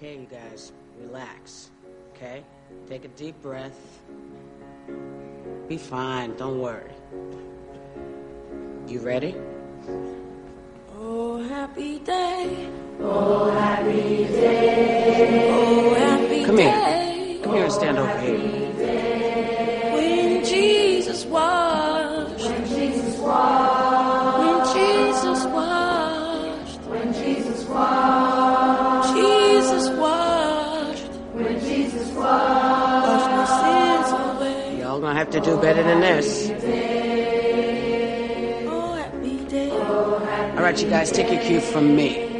Okay, you guys, relax. Okay? Take a deep breath. Be fine, don't worry. You ready? Oh, happy day. Oh, happy day. Oh, happy day. Come day. here. Come here and stand over here. To do better than this. All right, you guys, take your cue from me.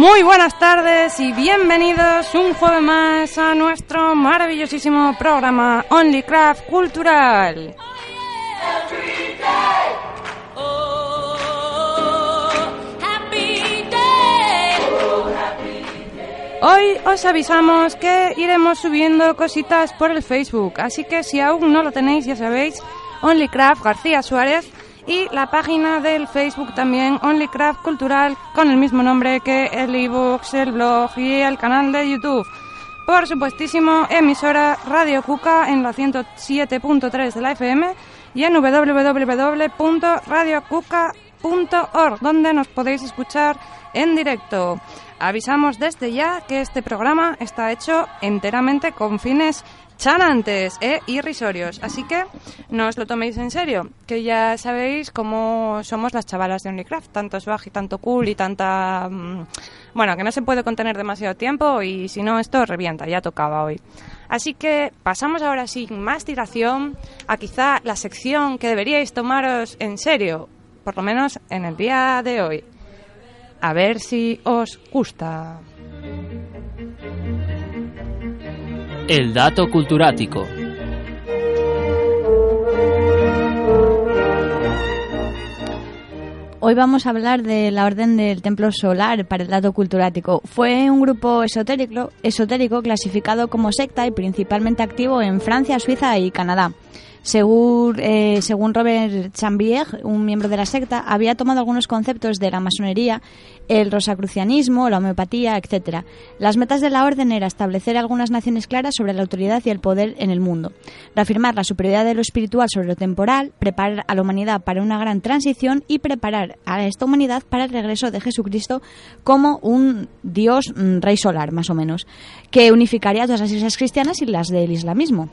Muy buenas tardes y bienvenidos un jueves más a nuestro maravillosísimo programa Only Craft Cultural. Hoy os avisamos que iremos subiendo cositas por el Facebook, así que si aún no lo tenéis, ya sabéis, OnlyCraft García Suárez y la página del Facebook también, OnlyCraft Cultural, con el mismo nombre que el ebooks, el blog y el canal de YouTube. Por supuestísimo, emisora Radio Cuca en la 107.3 de la FM y en www.radiocuca.org, donde nos podéis escuchar en directo. Avisamos desde ya que este programa está hecho enteramente con fines chanantes e irrisorios, así que no os lo toméis en serio, que ya sabéis cómo somos las chavalas de Unicraft, tanto swag y tanto cool y tanta... mm, Bueno, que no se puede contener demasiado tiempo y si no esto revienta, ya tocaba hoy. Así que pasamos ahora sin más dilación a quizá la sección que deberíais tomaros en serio, por lo menos en el día de hoy. A ver si os gusta. El dato culturático. Hoy vamos a hablar de la Orden del Templo Solar para el dato culturático. Fue un grupo esotérico, esotérico clasificado como secta y principalmente activo en Francia, Suiza y Canadá. Según, eh, según Robert Chambier, un miembro de la secta, había tomado algunos conceptos de la masonería, el rosacrucianismo, la homeopatía, etc. Las metas de la orden era establecer algunas naciones claras sobre la autoridad y el poder en el mundo, reafirmar la superioridad de lo espiritual sobre lo temporal, preparar a la humanidad para una gran transición y preparar a esta humanidad para el regreso de Jesucristo como un dios mm, rey solar, más o menos, que unificaría todas las iglesias cristianas y las del islamismo.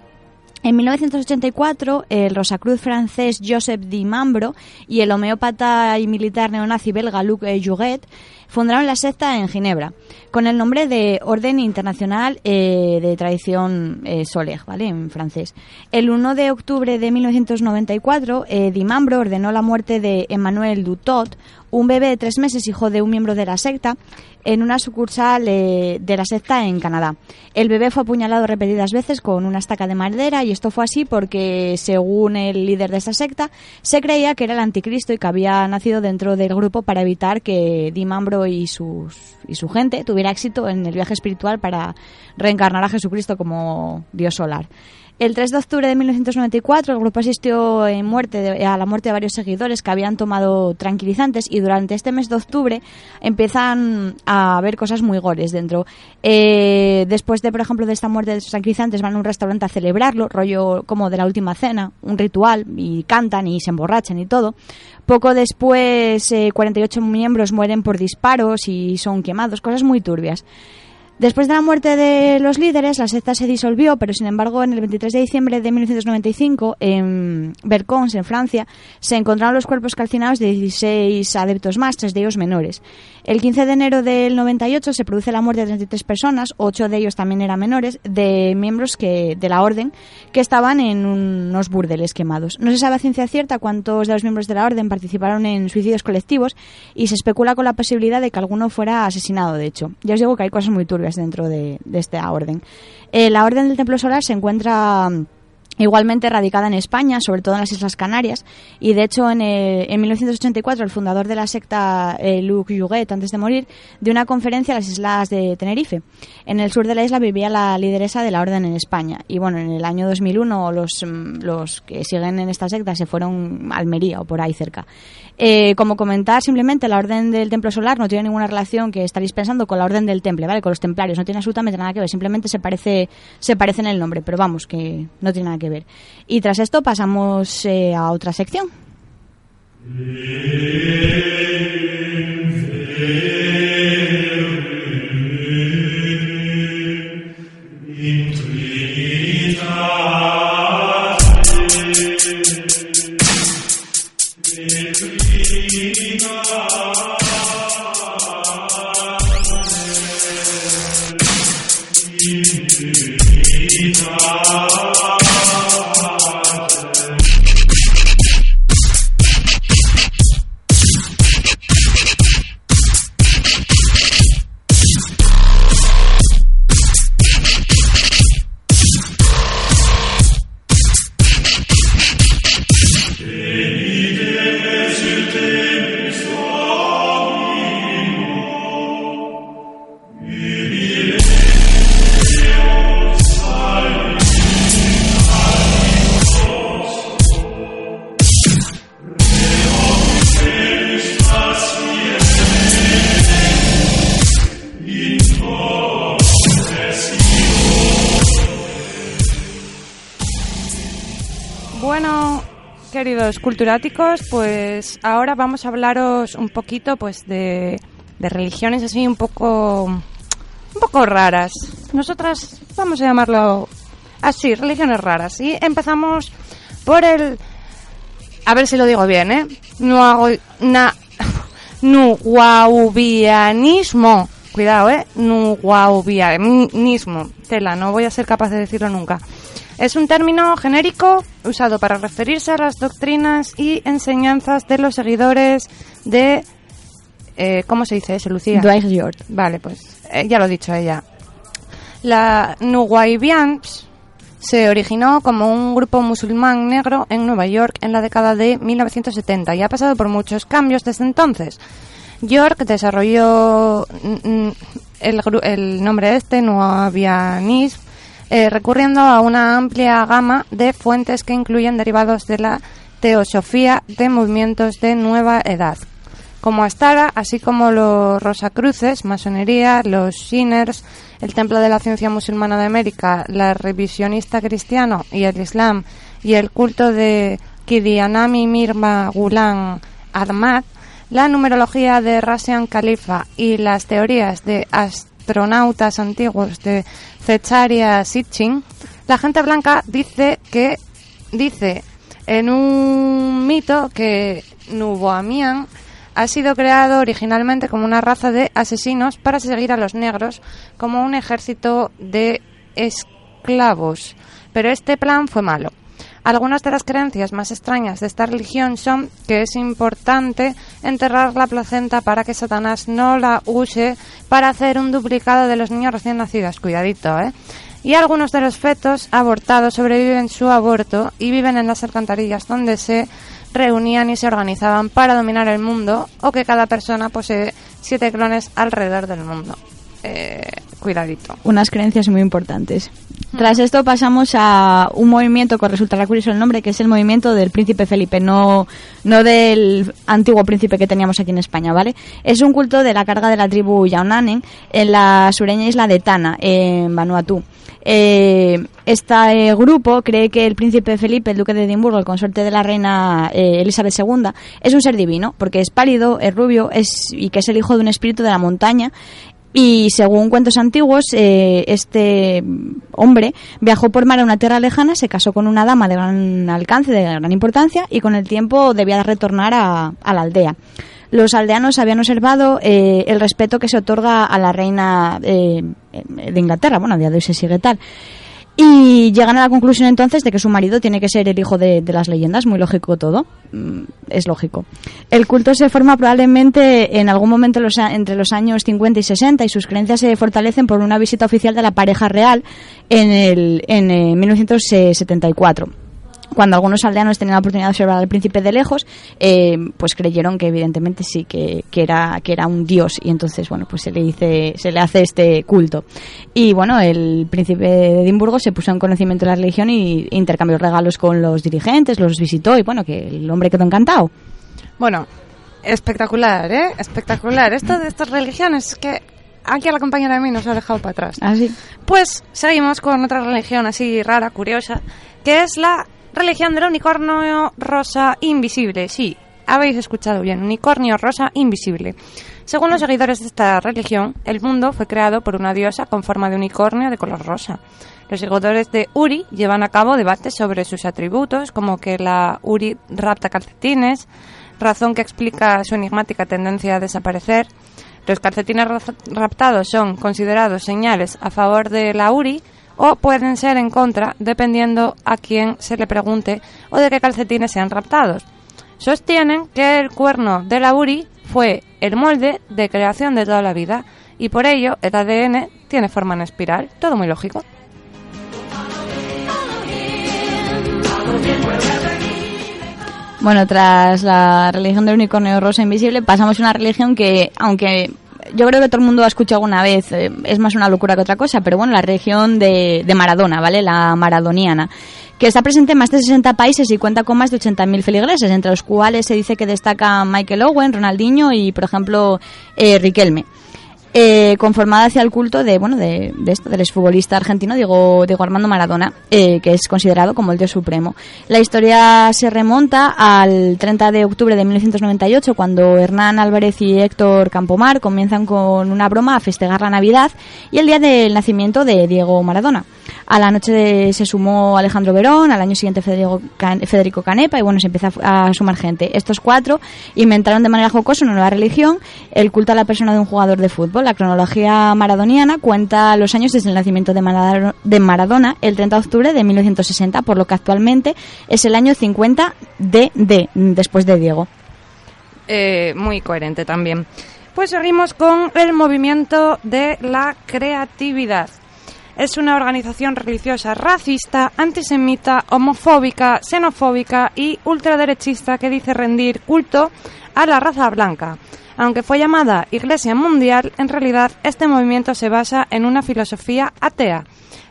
En 1984, el Rosacruz francés Joseph Di Mambro y el homeópata y militar neonazi belga Luc Jouget fundaron la secta en Ginebra, con el nombre de Orden Internacional eh, de Tradición eh, ¿vale? En francés. El 1 de octubre de 1994, eh, Di Mambro ordenó la muerte de Emmanuel Dutot, un bebé de tres meses, hijo de un miembro de la secta, en una sucursal eh, de la secta en Canadá. El bebé fue apuñalado repetidas veces con una estaca de madera y esto fue así porque, según el líder de esta secta, se creía que era el anticristo y que había nacido dentro del grupo para evitar que Di Y, sus, y su gente tuviera éxito en el viaje espiritual para reencarnar a Jesucristo como Dios solar. El 3 de octubre de 1994 el grupo asistió en muerte a la muerte de varios seguidores que habían tomado tranquilizantes y durante este mes de octubre empiezan a haber cosas muy gores dentro. Eh, después de, por ejemplo, de esta muerte de tranquilizantes van a un restaurante a celebrarlo, rollo como de la última cena, un ritual, y cantan y se emborrachan y todo. Poco después, eh, 48 miembros mueren por disparos y son quemados, cosas muy turbias. Después de la muerte de los líderes, la secta se disolvió, pero sin embargo, en el 23 de diciembre de 1995, en Bercons, en Francia, se encontraron los cuerpos calcinados de 16 adeptos más, tres de ellos menores. El 15 de enero del 98 se produce la muerte de 33 personas, ocho de ellos también eran menores, de miembros que, de la orden que estaban en unos burdeles quemados. No se sabe a ciencia cierta cuántos de los miembros de la orden participaron en suicidios colectivos y se especula con la posibilidad de que alguno fuera asesinado, de hecho. Ya os digo que hay cosas muy turbias dentro de, de esta orden. Eh, la Orden del Templo Solar se encuentra mm, igualmente radicada en España, sobre todo en las Islas Canarias, y de hecho en, eh, en 1984 el fundador de la secta, eh, Luc Juguet, antes de morir, dio una conferencia a las Islas de Tenerife. En el sur de la isla vivía la lideresa de la orden en España, y bueno, en el año 2001 los, mm, los que siguen en esta secta se fueron a Almería o por ahí cerca. Eh, como comentar simplemente, la orden del Templo Solar no tiene ninguna relación que estaréis pensando con la orden del Temple, ¿vale? Con los templarios, no tiene absolutamente nada que ver, simplemente se parece, se parece en el nombre, pero vamos, que no tiene nada que ver. Y tras esto pasamos eh, a otra sección. culturáticos, pues ahora vamos a hablaros un poquito pues de, religiones así un poco un poco raras. Nosotras vamos a llamarlo así, religiones raras. Y empezamos por el a ver si lo digo bien, ¿eh? Nuago, na, nuguaubianismo. Cuidado, ¿eh? Nuguaubianismo. Tela, no voy a ser capaz de decirlo nunca. Es un término genérico usado para referirse a las doctrinas y enseñanzas de los seguidores de... eh, ¿Cómo se dice eso, Lucía? Dwight York. Vale, pues eh, ya lo ha dicho ella. La Nuwaibians se originó como un grupo musulmán negro en Nueva York en la década de 1970 y ha pasado por muchos cambios desde entonces. York desarrolló el, el nombre este, Nuavianism, eh, recurriendo a una amplia gama de fuentes que incluyen derivados de la teosofía de movimientos de nueva edad, como Astara, así como los Rosacruces, masonería, los Shiners, el Templo de la Ciencia Musulmana de América, la revisionista cristiano y el Islam, y el culto de Kidianami Mirma Gulan Ahmad, la numerología de Rasian Khalifa y las teorías de astronautas antiguos de Zecharia Sitchin, la gente blanca dice que dice en un mito que Nuboamian ha sido creado originalmente como una raza de asesinos para seguir a los negros como un ejército de esclavos. Pero este plan fue malo. Algunas de las creencias más extrañas de esta religión son que es importante enterrar la placenta para que Satanás no la use para hacer un duplicado de los niños recién nacidos. Cuidadito, ¿eh? Y algunos de los fetos abortados sobreviven su aborto y viven en las alcantarillas donde se reunían y se organizaban para dominar el mundo o que cada persona posee siete clones alrededor del mundo. Eh, cuidadito. Unas creencias muy importantes. Tras esto pasamos a un movimiento que resultará curioso el nombre, que es el movimiento del príncipe Felipe, no, no del antiguo príncipe que teníamos aquí en España, ¿vale? Es un culto de la carga de la tribu Yaunanen en la sureña isla de Tana, en Vanuatu. Eh, este grupo cree que el príncipe Felipe, el duque de Edimburgo, el consorte de la reina eh, Elizabeth II, es un ser divino, porque es pálido, es rubio es, y que es el hijo de un espíritu de la montaña y según cuentos antiguos, eh, este hombre viajó por mar a una tierra lejana, se casó con una dama de gran alcance, de gran importancia, y con el tiempo debía retornar a, la aldea. Los aldeanos habían observado eh, el respeto que se otorga a la reina eh, de Inglaterra, bueno, a día de hoy se sigue tal. Y llegan a la conclusión entonces de que su marido tiene que ser el hijo de, de las leyendas, muy lógico todo, mm, es lógico. El culto se forma probablemente en algún momento entre los años 50 y 60 y sus creencias se fortalecen por una visita oficial de la pareja real en, el, en eh, 1974 cuando algunos aldeanos tenían la oportunidad de observar al príncipe de lejos, eh, pues creyeron que evidentemente sí que, que era que era un dios y entonces bueno pues se le dice se le hace este culto y bueno el príncipe de Edimburgo se puso en conocimiento de la religión y intercambió regalos con los dirigentes, los visitó y bueno que el hombre quedó encantado. Bueno, espectacular, ¿eh? Espectacular. Esto de estas religiones que aquí a la compañera de mí nos ha dejado para atrás. Así. Pues seguimos con otra religión así rara, curiosa, que es la religión del unicornio rosa invisible. Sí, habéis escuchado bien, unicornio rosa invisible. Según los seguidores de esta religión, el mundo fue creado por una diosa con forma de unicornio de color rosa. Los seguidores de Uri llevan a cabo debates sobre sus atributos, como que la Uri rapta calcetines, razón que explica su enigmática tendencia a desaparecer. Los calcetines ra- raptados son considerados señales a favor de la URI o pueden ser en contra, dependiendo a quién se le pregunte o de qué calcetines sean raptados. Sostienen que el cuerno de la URI fue el molde de creación de toda la vida y por ello el ADN tiene forma en espiral. Todo muy lógico. Bueno, tras la religión del unicornio rosa invisible, pasamos a una religión que, aunque yo creo que todo el mundo ha escuchado alguna vez, eh, es más una locura que otra cosa, pero bueno, la religión de, de Maradona, ¿vale? La maradoniana, que está presente en más de 60 países y cuenta con más de 80.000 feligreses, entre los cuales se dice que destaca Michael Owen, Ronaldinho y, por ejemplo, eh, Riquelme. Eh, conformada hacia el culto de bueno de, de esto del exfutbolista argentino Diego, Diego Armando Maradona eh, que es considerado como el dios supremo. La historia se remonta al 30 de octubre de 1998 cuando Hernán Álvarez y Héctor Campomar comienzan con una broma a festejar la Navidad y el día del nacimiento de Diego Maradona a la noche de- se sumó Alejandro Verón, al año siguiente Federico, Can- Federico Canepa y bueno, se empieza a, sumar gente. Estos cuatro inventaron de manera jocosa una nueva religión, el culto a la persona de un jugador de fútbol. La cronología maradoniana cuenta los años desde el nacimiento de, Maradona, de Maradona, el 30 de octubre de 1960, por lo que actualmente es el año 50 de, de después de Diego. Eh, muy coherente también. Pues seguimos con el movimiento de la creatividad. Es una organización religiosa racista, antisemita, homofóbica, xenofóbica y ultraderechista que dice rendir culto a la raza blanca. Aunque fue llamada Iglesia Mundial, en realidad este movimiento se basa en una filosofía atea.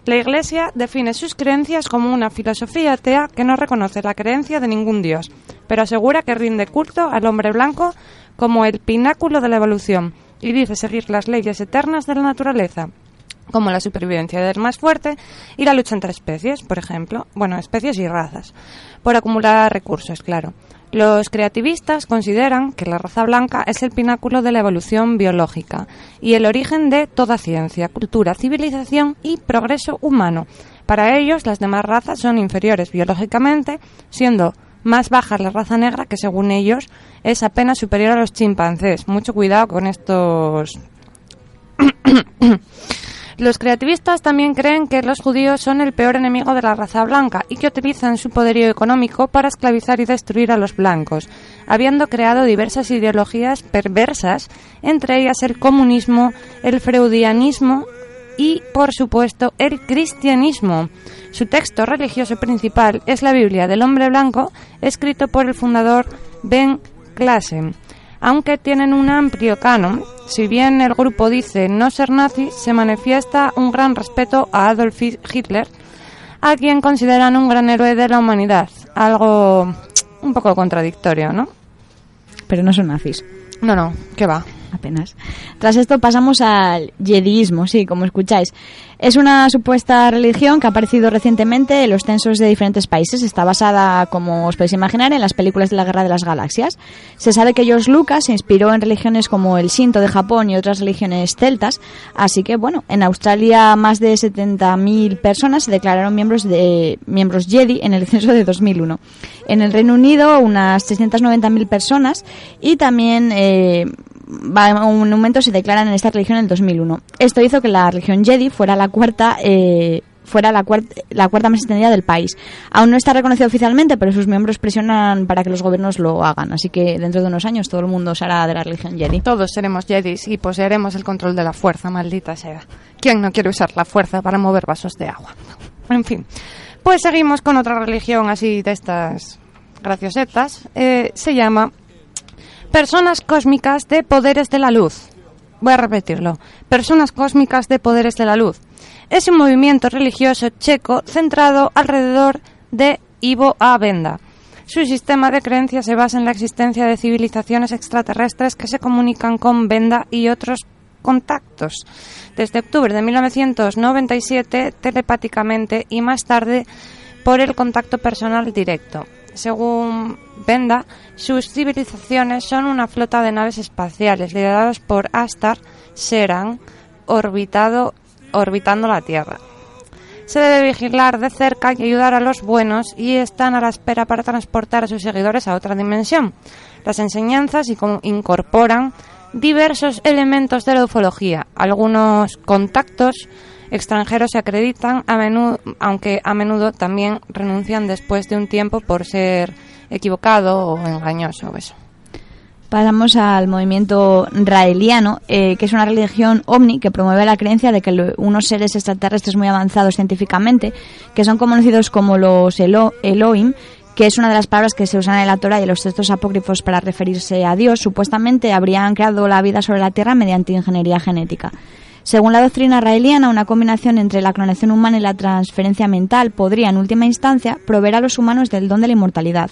La Iglesia define sus creencias como una filosofía atea que no reconoce la creencia de ningún dios, pero asegura que rinde culto al hombre blanco como el pináculo de la evolución y dice seguir las leyes eternas de la naturaleza, como la supervivencia del más fuerte y la lucha entre especies, por ejemplo, bueno, especies y razas, por acumular recursos, claro. Los creativistas consideran que la raza blanca es el pináculo de la evolución biológica y el origen de toda ciencia, cultura, civilización y progreso humano. Para ellos, las demás razas son inferiores biológicamente, siendo más baja la raza negra que según ellos es apenas superior a los chimpancés. Mucho cuidado con estos los creativistas también creen que los judíos son el peor enemigo de la raza blanca y que utilizan su poderío económico para esclavizar y destruir a los blancos, habiendo creado diversas ideologías perversas, entre ellas el comunismo, el freudianismo y, por supuesto, el cristianismo. Su texto religioso principal es la Biblia del hombre blanco, escrito por el fundador Ben Klassen. Aunque tienen un amplio canon. Si bien el grupo dice no ser nazi, se manifiesta un gran respeto a Adolf Hitler, a quien consideran un gran héroe de la humanidad. Algo un poco contradictorio, ¿no? Pero no son nazis. No, no, ¿qué va? apenas. Tras esto pasamos al yediismo, sí, como escucháis. Es una supuesta religión que ha aparecido recientemente en los censos de diferentes países. Está basada, como os podéis imaginar, en las películas de la Guerra de las Galaxias. Se sabe que George Lucas se inspiró en religiones como el Shinto de Japón y otras religiones celtas. Así que, bueno, en Australia más de 70.000 personas se declararon miembros de miembros Jedi en el censo de 2001. En el Reino Unido unas 690.000 personas y también eh, un momento se declaran en esta religión en el 2001. Esto hizo que la religión Jedi fuera la cuarta eh, fuera la cuarta, la cuarta más extendida del país. Aún no está reconocido oficialmente, pero sus miembros presionan para que los gobiernos lo hagan. Así que dentro de unos años todo el mundo será de la religión Jedi. Todos seremos Jedis y poseeremos el control de la fuerza, maldita sea. ¿Quién no quiere usar la fuerza para mover vasos de agua? En fin. Pues seguimos con otra religión así de estas graciosetas. Eh, se llama Personas cósmicas de poderes de la luz. Voy a repetirlo. Personas cósmicas de poderes de la luz. Es un movimiento religioso checo centrado alrededor de Ivo A. Benda. Su sistema de creencias se basa en la existencia de civilizaciones extraterrestres que se comunican con Benda y otros contactos. Desde octubre de 1997, telepáticamente y más tarde por el contacto personal directo. Según Benda, sus civilizaciones son una flota de naves espaciales lideradas por Astar Seran, orbitado, orbitando la Tierra. Se debe vigilar de cerca y ayudar a los buenos y están a la espera para transportar a sus seguidores a otra dimensión. Las enseñanzas incorporan diversos elementos de la ufología, algunos contactos extranjeros se acreditan, a menudo, aunque a menudo también renuncian después de un tiempo por ser equivocado o engañoso. Pasamos al movimiento raeliano, eh, que es una religión ovni que promueve la creencia de que unos seres extraterrestres muy avanzados científicamente, que son conocidos como los Elohim, que es una de las palabras que se usan en la Torah y en los textos apócrifos para referirse a Dios, supuestamente habrían creado la vida sobre la Tierra mediante ingeniería genética. Según la doctrina raeliana, una combinación entre la clonación humana y la transferencia mental podría, en última instancia, proveer a los humanos del don de la inmortalidad.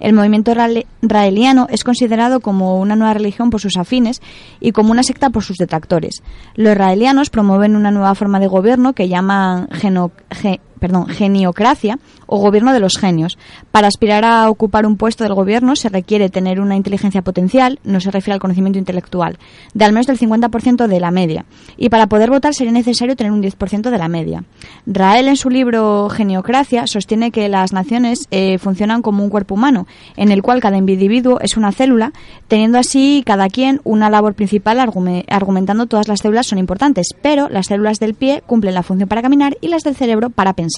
El movimiento raeliano es considerado como una nueva religión por sus afines y como una secta por sus detractores. Los raelianos promueven una nueva forma de gobierno que llaman geno, perdón, geniocracia o gobierno de los genios. Para aspirar a ocupar un puesto del gobierno se requiere tener una inteligencia potencial, no se refiere al conocimiento intelectual, de al menos del 50% de la media. Y para poder votar sería necesario tener un 10% de la media. Rael en su libro Geniocracia sostiene que las naciones eh, funcionan como un cuerpo humano, en el cual cada individuo es una célula, teniendo así cada quien una labor principal argumentando todas las células son importantes, pero las células del pie cumplen la función para caminar y las del cerebro para pensar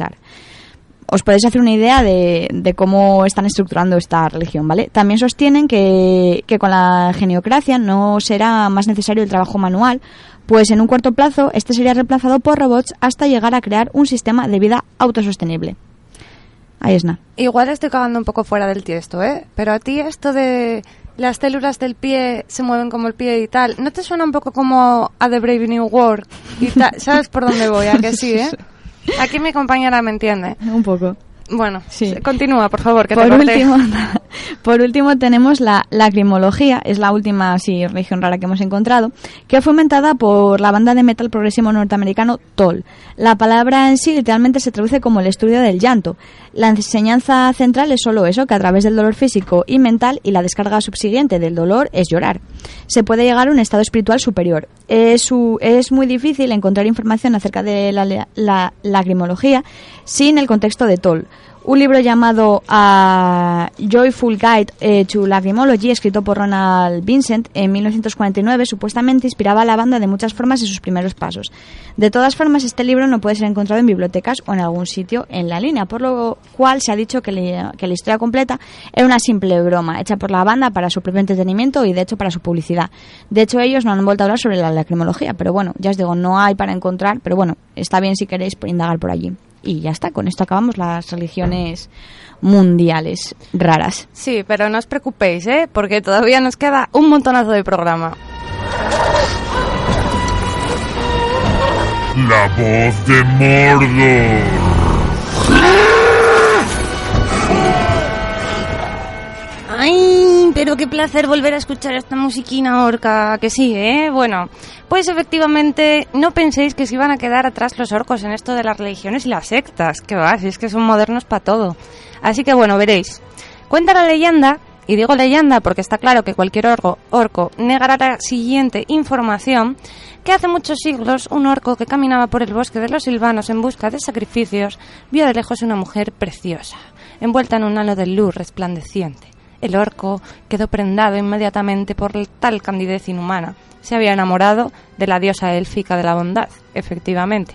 os podéis hacer una idea de, cómo están estructurando esta religión, ¿vale? También sostienen que, con la geniocracia no será más necesario el trabajo manual, pues en un corto plazo este sería reemplazado por robots hasta llegar a crear un sistema de vida autosostenible. Ahí es nada. Igual estoy cagando un poco fuera del tiesto, ¿eh? Pero a ti esto de las células del pie se mueven como el pie y tal, ¿no te suena un poco como a The Brave New World? Y ¿Sabes por dónde voy? ¿A que sí, eh? Aquí mi compañera me entiende. Un poco. Bueno, sí. continúa, por favor, que por último, por último tenemos la lacrimología, es la última así, religión rara que hemos encontrado, que fue inventada por la banda de metal progresivo norteamericano Toll. La palabra en sí literalmente se traduce como el estudio del llanto. La enseñanza central es solo eso, que a través del dolor físico y mental y la descarga subsiguiente del dolor es llorar. Se puede llegar a un estado espiritual superior. Es, muy difícil encontrar información acerca de la, la lacrimología sin el contexto de Toll un libro llamado A Joyful Guide eh, to Lacrimology, escrito por Ronald Vincent en 1949, supuestamente inspiraba a la banda de muchas formas en sus primeros pasos. De todas formas, este libro no puede ser encontrado en bibliotecas o en algún sitio en la línea, por lo cual se ha dicho que, que la historia completa era una simple broma hecha por la banda para su propio entretenimiento y, de hecho, para su publicidad. De hecho, ellos no han vuelto a hablar sobre la lacrimología, pero bueno, ya os digo, no hay para encontrar, pero bueno, está bien si queréis indagar por allí. Y ya está, con esto acabamos las religiones mundiales raras. Sí, pero no os preocupéis, ¿eh? Porque todavía nos queda un montonazo de programa. La voz de Mordor. Pero qué placer volver a escuchar esta musiquina orca, que sí, ¿eh? Bueno, pues efectivamente, no penséis que se iban a quedar atrás los orcos en esto de las religiones y las sectas, que va, si es que son modernos para todo. Así que bueno, veréis. Cuenta la leyenda, y digo leyenda porque está claro que cualquier orco, orco negará la siguiente información, que hace muchos siglos un orco que caminaba por el bosque de los silvanos en busca de sacrificios vio de lejos una mujer preciosa, envuelta en un halo de luz resplandeciente. El orco quedó prendado inmediatamente por tal candidez inhumana. Se había enamorado de la diosa élfica de la bondad, efectivamente.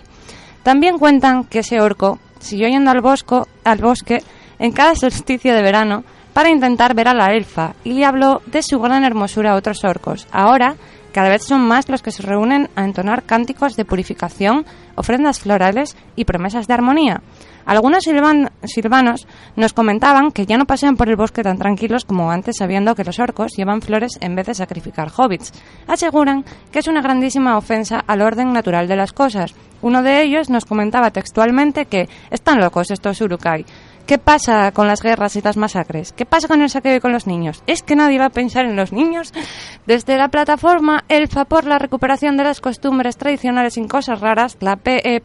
También cuentan que ese orco siguió yendo al, bosco, al bosque en cada solsticio de verano para intentar ver a la elfa y le habló de su gran hermosura a otros orcos. Ahora, cada vez son más los que se reúnen a entonar cánticos de purificación, ofrendas florales y promesas de armonía. Algunos silvan- silvanos nos comentaban que ya no pasean por el bosque tan tranquilos como antes sabiendo que los orcos llevan flores en vez de sacrificar hobbits. Aseguran que es una grandísima ofensa al orden natural de las cosas. Uno de ellos nos comentaba textualmente que están locos estos urukai. ¿Qué pasa con las guerras y las masacres? ¿Qué pasa con el saqueo y con los niños? ¿Es que nadie va a pensar en los niños? Desde la plataforma Elfa por la recuperación de las costumbres tradicionales sin cosas raras, la PEPRCTSCR,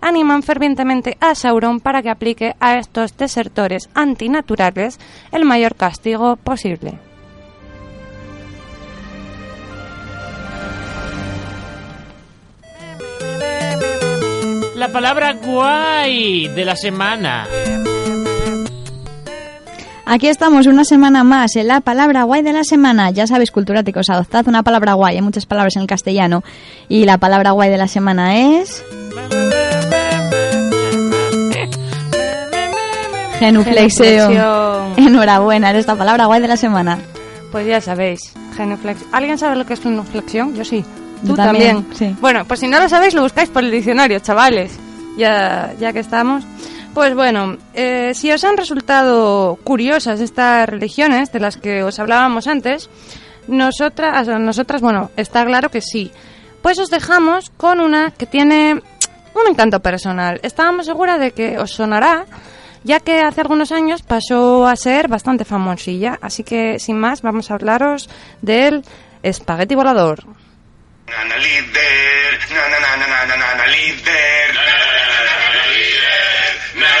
animan fervientemente a Sauron para que aplique a estos desertores antinaturales el mayor castigo posible. La palabra guay de la semana. Aquí estamos una semana más en la palabra guay de la semana. Ya sabéis, culturáticos, adoptad una palabra guay. Hay muchas palabras en el castellano. Y la palabra guay de la semana es... Genuflexeo. Genuflexión. Enhorabuena, eres la palabra guay de la semana. Pues ya sabéis, genuflexión. ¿Alguien sabe lo que es genuflexión? Yo sí. Tú también, también. sí. Bueno, pues si no lo sabéis, lo buscáis por el diccionario, chavales. Ya, ya que estamos. Pues bueno, eh, si os han resultado curiosas estas religiones de las que os hablábamos antes, nosotras, nosotras, bueno, está claro que sí. Pues os dejamos con una que tiene un encanto personal. Estábamos seguras de que os sonará, ya que hace algunos años pasó a ser bastante famosilla. Así que, sin más, vamos a hablaros del espagueti volador. Nana líder, nana nana nana nana líder. ¡Dios,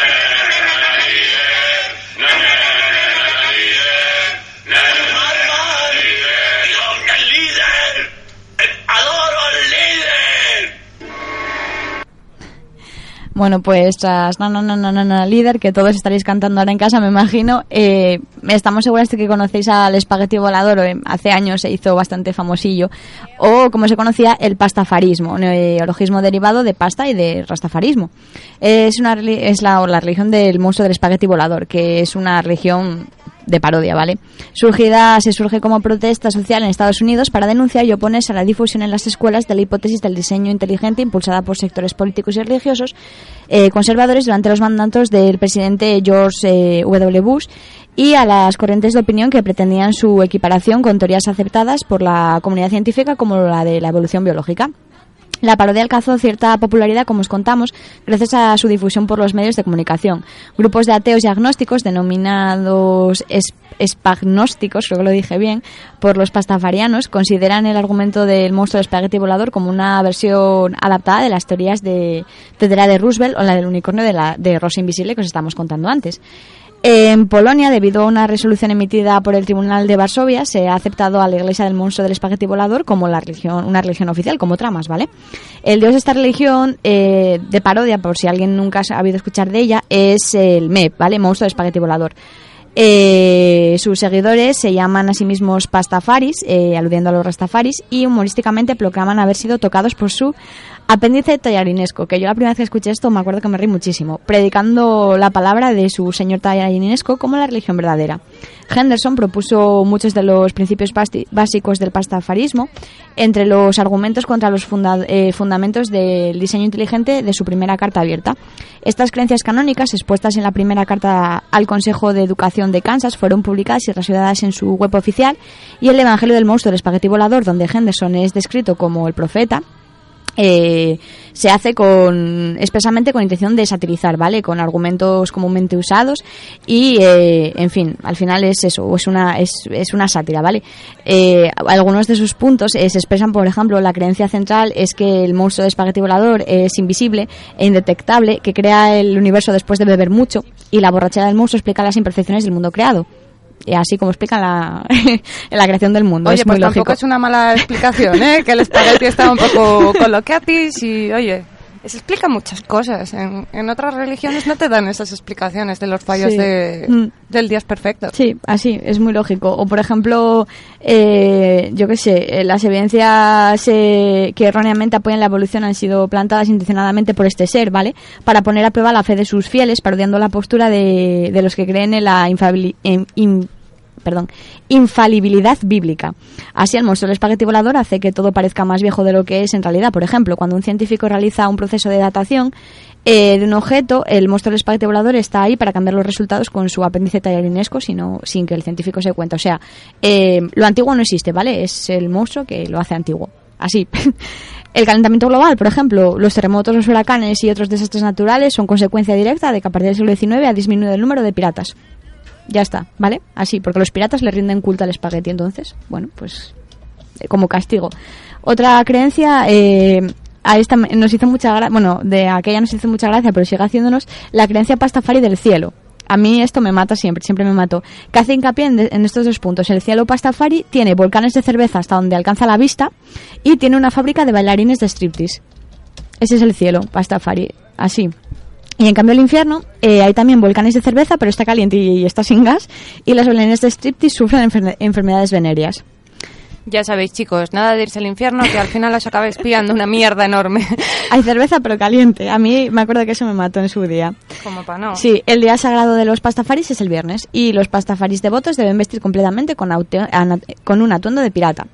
Bueno, pues tras na, na, na, na, na, na, líder, que todos estaréis cantando ahora en casa, me imagino, eh, estamos seguras de que conocéis al espagueti volador, eh, hace años se hizo bastante famosillo, o como se conocía, el pastafarismo, un neologismo derivado de pasta y de rastafarismo. Es, una, es la, la religión del monstruo del espagueti volador, que es una religión de parodia, ¿vale? Surgida, se surge como protesta social en Estados Unidos para denunciar y oponerse a la difusión en las escuelas de la hipótesis del diseño inteligente impulsada por sectores políticos y religiosos eh, conservadores durante los mandatos del presidente George eh, W. Bush y a las corrientes de opinión que pretendían su equiparación con teorías aceptadas por la comunidad científica como la de la evolución biológica. La parodia alcanzó cierta popularidad, como os contamos, gracias a su difusión por los medios de comunicación. Grupos de ateos y agnósticos, denominados es- espagnósticos, creo que lo dije bien, por los pastafarianos, consideran el argumento del monstruo del espagueti volador como una versión adaptada de las teorías de Tetra de Roosevelt o la del unicornio de, la, de Rosa Invisible que os estamos contando antes. En Polonia, debido a una resolución emitida por el Tribunal de Varsovia, se ha aceptado a la Iglesia del Monstruo del Espagueti Volador como la religión, una religión oficial, como otra más, ¿vale? El dios de esta religión eh, de parodia, por si alguien nunca ha habido escuchar de ella, es el MEP, ¿vale? Monstruo del Espagueti Volador. Eh, sus seguidores se llaman a sí mismos pastafaris, eh, aludiendo a los rastafaris, y humorísticamente proclaman haber sido tocados por su Apéndice tallarinesco, que yo la primera vez que escuché esto me acuerdo que me reí muchísimo, predicando la palabra de su señor tallarinesco como la religión verdadera. Henderson propuso muchos de los principios básicos del pastafarismo, entre los argumentos contra los eh, fundamentos del diseño inteligente de su primera carta abierta. Estas creencias canónicas, expuestas en la primera carta al Consejo de Educación de Kansas, fueron publicadas y resueltas en su web oficial, y el Evangelio del Monstruo del Espagueti Volador, donde Henderson es descrito como el profeta, eh, se hace con expresamente con intención de satirizar, ¿vale? Con argumentos comúnmente usados y, eh, en fin, al final es eso, es una, es, es una sátira, ¿vale? Eh, algunos de sus puntos se expresan, por ejemplo, la creencia central es que el monstruo de espagueti volador es invisible e indetectable, que crea el universo después de beber mucho y la borrachera del monstruo explica las imperfecciones del mundo creado. Y así como explica la, la creación del mundo. Oye, es pues muy tampoco lógico. es una mala explicación, ¿eh? Que el espagueti está un poco coloquiatis y, oye, se explica muchas cosas. En, en otras religiones no te dan esas explicaciones de los fallos Sí. de, Mm. del Dios perfecto. Sí, así, es muy lógico. O, por ejemplo, eh, yo qué sé, eh, las evidencias eh, que erróneamente apoyan la evolución han sido plantadas intencionadamente por este ser, ¿vale? Para poner a prueba la fe de sus fieles, parodiando la postura de, de los que creen en la infabili- en- in- perdón, infalibilidad bíblica. Así el monstruo del espagueti volador hace que todo parezca más viejo de lo que es en realidad. Por ejemplo, cuando un científico realiza un proceso de datación eh, de un objeto, el monstruo del espagueti volador está ahí para cambiar los resultados con su apéndice tallarinesco sino, sin que el científico se cuenta. O sea, eh, lo antiguo no existe, ¿vale? Es el monstruo que lo hace antiguo. Así. El calentamiento global, por ejemplo, los terremotos, los huracanes y otros desastres naturales son consecuencia directa de que a partir del siglo XIX ha disminuido el número de piratas. Ya está, ¿vale? Así, porque los piratas le rinden culto al espagueti, entonces, bueno, pues eh, como castigo. Otra creencia, eh, a esta nos hizo mucha gracia, bueno, de aquella nos hizo mucha gracia, pero sigue haciéndonos la creencia pastafari del cielo. A mí esto me mata siempre, siempre me mató. Que hace hincapié en, en estos dos puntos. El cielo pastafari tiene volcanes de cerveza hasta donde alcanza la vista y tiene una fábrica de bailarines de striptease. Ese es el cielo, Pastafari, así. Y en cambio el infierno, eh, hay también volcanes de cerveza, pero está caliente y, está sin gas, y las bailarines de striptease sufren enfer- enfermedades venéreas. Ya sabéis, chicos, nada de irse al infierno, que al final os acabáis pillando una mierda enorme. Hay cerveza, pero caliente. A mí me acuerdo que eso me mató en su día. Como para no. Sí, el día sagrado de los pastafaris es el viernes, y los pastafaris devotos deben vestir completamente con, con un atuendo de pirata.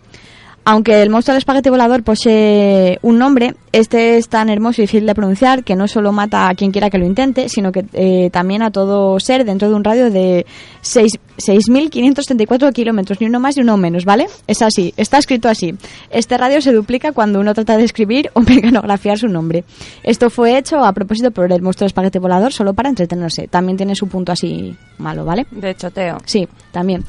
Aunque el monstruo del espagueti volador posee un nombre, este es tan hermoso y difícil de pronunciar que no solo mata a quien quiera que lo intente, sino que eh, también a todo ser dentro de un radio de seis- 6.534 kilómetros, ni uno más ni uno menos, ¿vale? Es así, está escrito así. Este radio se duplica cuando uno trata de escribir o mecanografiar su nombre. Esto fue hecho a propósito por el monstruo del espagueti volador solo para entretenerse. También tiene su punto así malo, ¿vale? De choteo. Sí, también.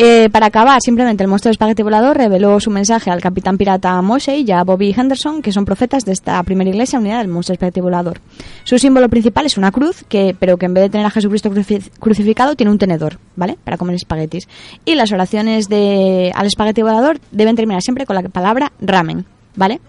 Eh, para acabar, simplemente el monstruo del espagueti volador reveló su mensaje al capitán pirata Mosey y a Bobby Henderson, que son profetas de esta primera iglesia unida del monstruo del espagueti volador. Su símbolo principal es una cruz, pero que en vez de tener a Jesucristo cruci- crucificado, tiene un tenedor, ¿vale? Para comer espaguetis. Y las oraciones de, al espagueti volador deben terminar siempre con la palabra ramen, ¿vale?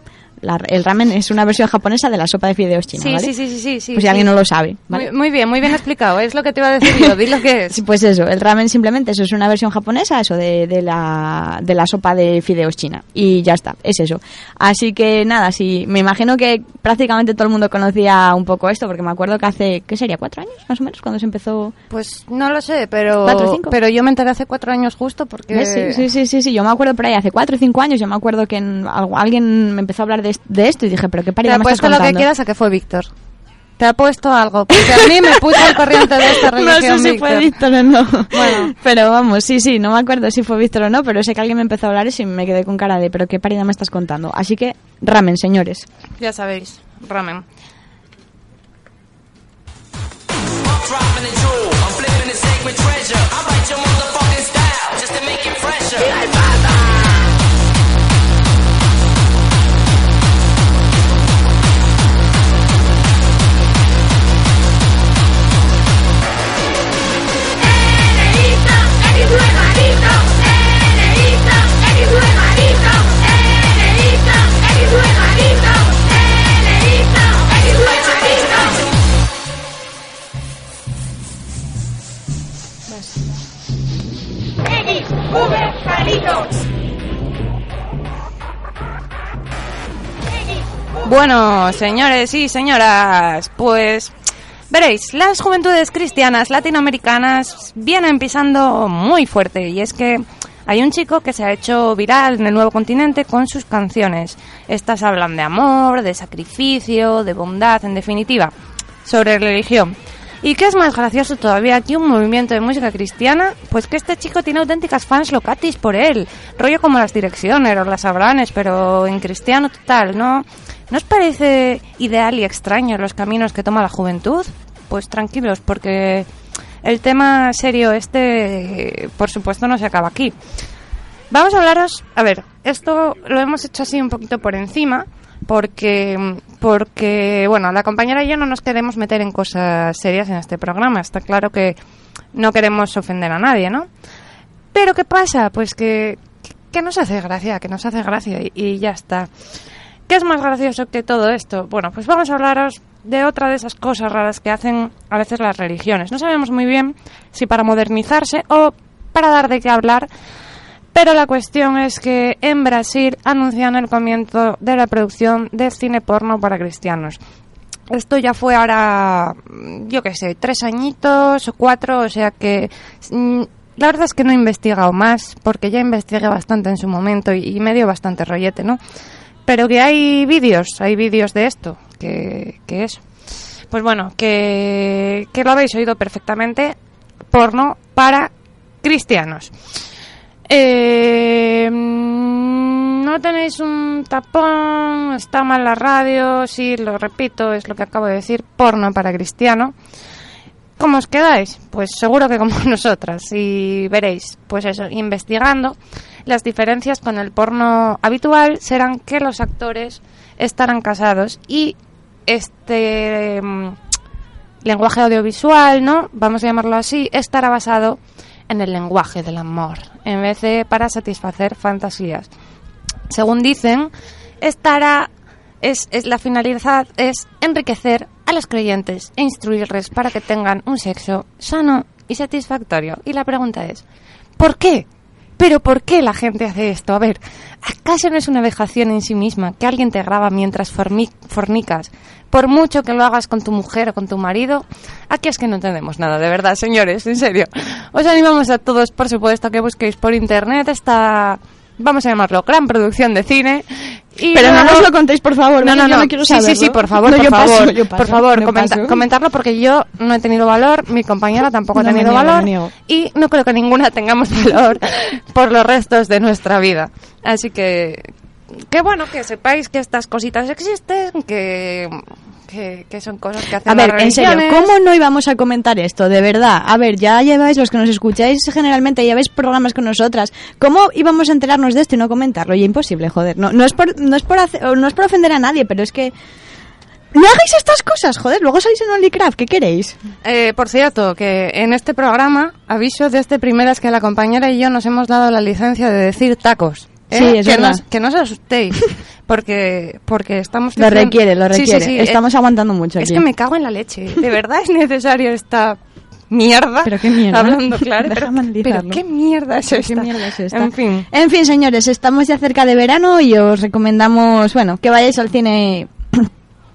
La- el ramen es una versión japonesa de la sopa de fideos china, Sí, ¿vale? sí, sí, sí, sí, sí, Pues si sí. alguien no lo sabe, ¿vale? Muy, muy bien, muy bien explicado. Es lo que te iba a decir yo. Di lo que es. Sí, pues eso, el ramen simplemente eso es una versión japonesa, eso de, de la, de la sopa de fideos china. Y ya está, es eso. Así que nada, sí, me imagino que prácticamente todo el mundo conocía un poco esto, porque me acuerdo que hace, ¿qué sería? ¿Cuatro años más o menos? Cuando se empezó... Pues no lo sé, pero, ¿Cuatro cinco? pero yo me enteré hace cuatro años justo porque... Sí, sí, sí, sí, sí, yo me acuerdo por ahí, hace cuatro o cinco años, yo me acuerdo que en- alguien me empezó a hablar de, de esto y dije, pero qué Te parida me estás apuesto lo que quieras a que fue Víctor. Te ha puesto algo, porque a mí me puso al corriente de esta No religión sé si fue Víctor. O no. Bueno. Pero vamos, sí, sí, no me acuerdo si fue Víctor o no, pero sé que alguien me empezó a hablar y me quedé con cara de, pero qué parida me estás contando. Así que, ramen, señores. Ya sabéis, ramen. Bueno, señores y señoras, pues veréis, las juventudes cristianas latinoamericanas vienen pisando muy fuerte y es que hay un chico que se ha hecho viral en el nuevo continente con sus canciones. Estas hablan de amor, de sacrificio, de bondad, en definitiva, sobre religión. ¿Y qué es más gracioso todavía que un movimiento de música cristiana? Pues que este chico tiene auténticas fans locatis por él. Rollo como las direcciones o las abranes, pero en cristiano total, ¿no? ¿No os parece ideal y extraño los caminos que toma la juventud? Pues tranquilos, porque el tema serio este, por supuesto, no se acaba aquí. Vamos a hablaros, a ver, esto lo hemos hecho así un poquito por encima, porque, porque, bueno, la compañera y yo no nos queremos meter en cosas serias en este programa. Está claro que no queremos ofender a nadie, ¿no? Pero ¿qué pasa? Pues que, que nos hace gracia, que nos hace gracia y, y ya está. ¿Qué es más gracioso que todo esto? Bueno, pues vamos a hablaros de otra de esas cosas raras que hacen a veces las religiones. No sabemos muy bien si para modernizarse o para dar de qué hablar, pero la cuestión es que en Brasil anuncian el comienzo de la producción de cine porno para cristianos. Esto ya fue ahora, yo qué sé, tres añitos o cuatro, o sea que mm, la verdad es que no he investigado más, porque ya investigué bastante en su momento y, y me dio bastante rollete, ¿no? Pero que hay vídeos, hay vídeos de esto, que, que es. Pues bueno, que, que lo habéis oído perfectamente, porno para cristianos. Eh, no tenéis un tapón, está mal la radio, sí, lo repito, es lo que acabo de decir, porno para cristiano. ¿Cómo os quedáis? Pues seguro que como nosotras. Y veréis, pues eso, investigando, las diferencias con el porno habitual serán que los actores estarán casados y este mm, lenguaje audiovisual, ¿no? Vamos a llamarlo así, estará basado en el lenguaje del amor, en vez de para satisfacer fantasías. Según dicen, estará es, es la finalidad es enriquecer a los creyentes e instruirles para que tengan un sexo sano y satisfactorio. Y la pregunta es, ¿por qué? Pero ¿por qué la gente hace esto? A ver, ¿acaso no es una vejación en sí misma que alguien te graba mientras fornicas? Por mucho que lo hagas con tu mujer o con tu marido, aquí es que no entendemos nada, de verdad, señores, en serio. Os animamos a todos, por supuesto, que busquéis por internet esta, vamos a llamarlo, gran producción de cine. Y Pero no nos lo contéis, por favor. no, no, Yo no. quiero sí, sí, saberlo. sí, por favor, No, por yo favor. paso, yo paso, por favor, comenta- paso. comentarlo porque yo no he tenido valor, mi compañera tampoco ha No, tenido niego, valor y no creo que ninguna tengamos valor por los restos de nuestra vida. Así que, que bueno, que sepáis que estas cositas existen, que, que, que son cosas que hacen A ver, las en serio. ¿cómo no íbamos a comentar esto? De verdad. A ver, ya lleváis, los que nos escucháis generalmente, lleváis programas con nosotras. ¿Cómo íbamos a enterarnos de esto y no comentarlo? Y imposible, joder. No, no, es, por, no, es, por hacer- no es por ofender a nadie, pero es que... No hagáis estas cosas, joder. Luego sois en OnlyCraft, ¿qué queréis? Eh, por cierto, que en este programa, aviso desde primeras que la compañera y yo nos hemos dado la licencia de decir tacos. ¿eh? Sí, es que, verdad. no, que no os asustéis, porque, porque estamos... Lo requiere, lo Sí, sí, requiere. eh, Estamos aguantando mucho Es aquí. que me cago en la leche. ¿De verdad es necesario esta mierda? Pero qué mierda. Hablando claro. Deja Pero, pero qué mierda es ¿Qué esta. mierda es esta? En fin. En fin, señores, estamos ya cerca de verano y os recomendamos, bueno, que vayáis al cine.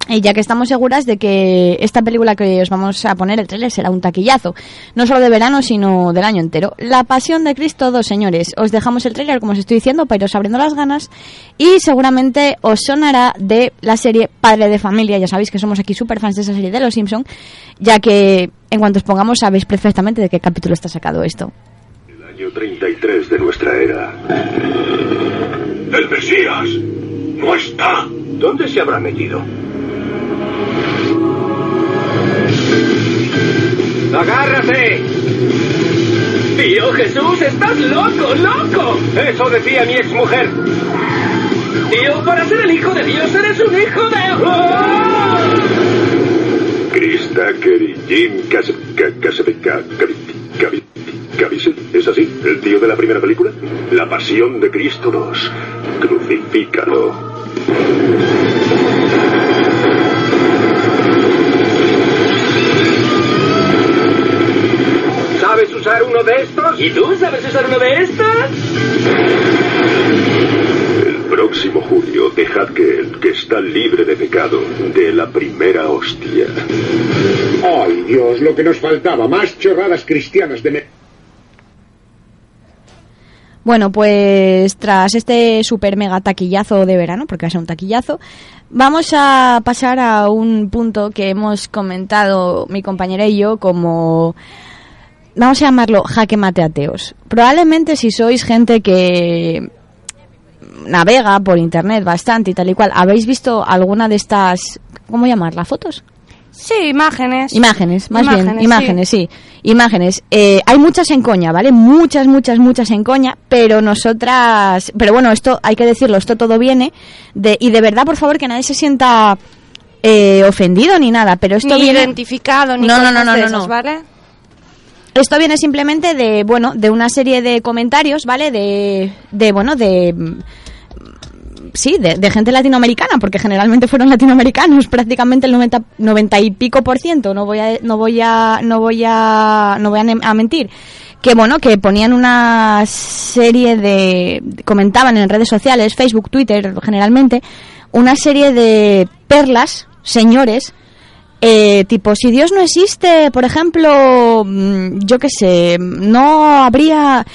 Y ya que estamos seguras de que esta película que os vamos a poner, el trailer, será un taquillazo. No solo de verano, sino del año entero. La Pasión de Cristo 2, señores. Os dejamos el trailer, como os estoy diciendo, para iros abriendo las ganas. Y seguramente os sonará de la serie Padre de Familia. Ya sabéis que somos aquí super fans de esa serie de Los Simpson. Ya que en cuanto os pongamos, sabéis perfectamente de qué capítulo está sacado esto. Año 33 de nuestra era. ¡El Mesías! ¡No está! ¿Dónde se habrá metido? ¡Agárrate! Tío Jesús, estás loco, loco. Eso decía mi exmujer. Tío, para ser el hijo de Dios eres un hijo de... Chris Tucker y Jim Caviezel. ¿Es así? ¿El tío de la primera película? La Pasión de Cristo 2. Crucifícalo. ¿Sabes usar uno de estos? ¿Y tú sabes usar uno de estos? El próximo julio dejad que el que está libre de pecado dé la primera hostia. Ay, Dios, lo que nos faltaba, más chorradas cristianas de... Me Bueno, pues tras este super mega taquillazo de verano, porque va a ser un taquillazo, vamos a pasar a un punto que hemos comentado mi compañera y yo como vamos a llamarlo jaque mate ateos. Probablemente si sois gente que navega por internet bastante y tal y cual, ¿habéis visto alguna de estas, ¿cómo llamarla? ¿Fotos? Sí, imágenes. Imágenes, más bien, Imágenes, sí. Imágenes. Eh, hay muchas en coña, ¿vale? Muchas, muchas, muchas en coña, pero nosotras... Pero bueno, esto hay que decirlo, esto todo viene de... Y de verdad, por favor, que nadie se sienta eh, ofendido ni nada, pero esto ni viene... identificado, ni No, no, no, no, no, esas, no. ¿vale? Esto viene simplemente de, bueno, de una serie de comentarios, ¿vale? De, de bueno, de... mm, Sí, de, de gente latinoamericana, porque generalmente fueron latinoamericanos, prácticamente el 90, 90 y pico por ciento, no voy a, no voy a, no voy a, no voy a, a mentir, que bueno, que ponían una serie de, comentaban en redes sociales, Facebook, Twitter, generalmente, una serie de perlas, señores, eh, tipo, si Dios no existe, por ejemplo, mm, yo qué sé, no habría...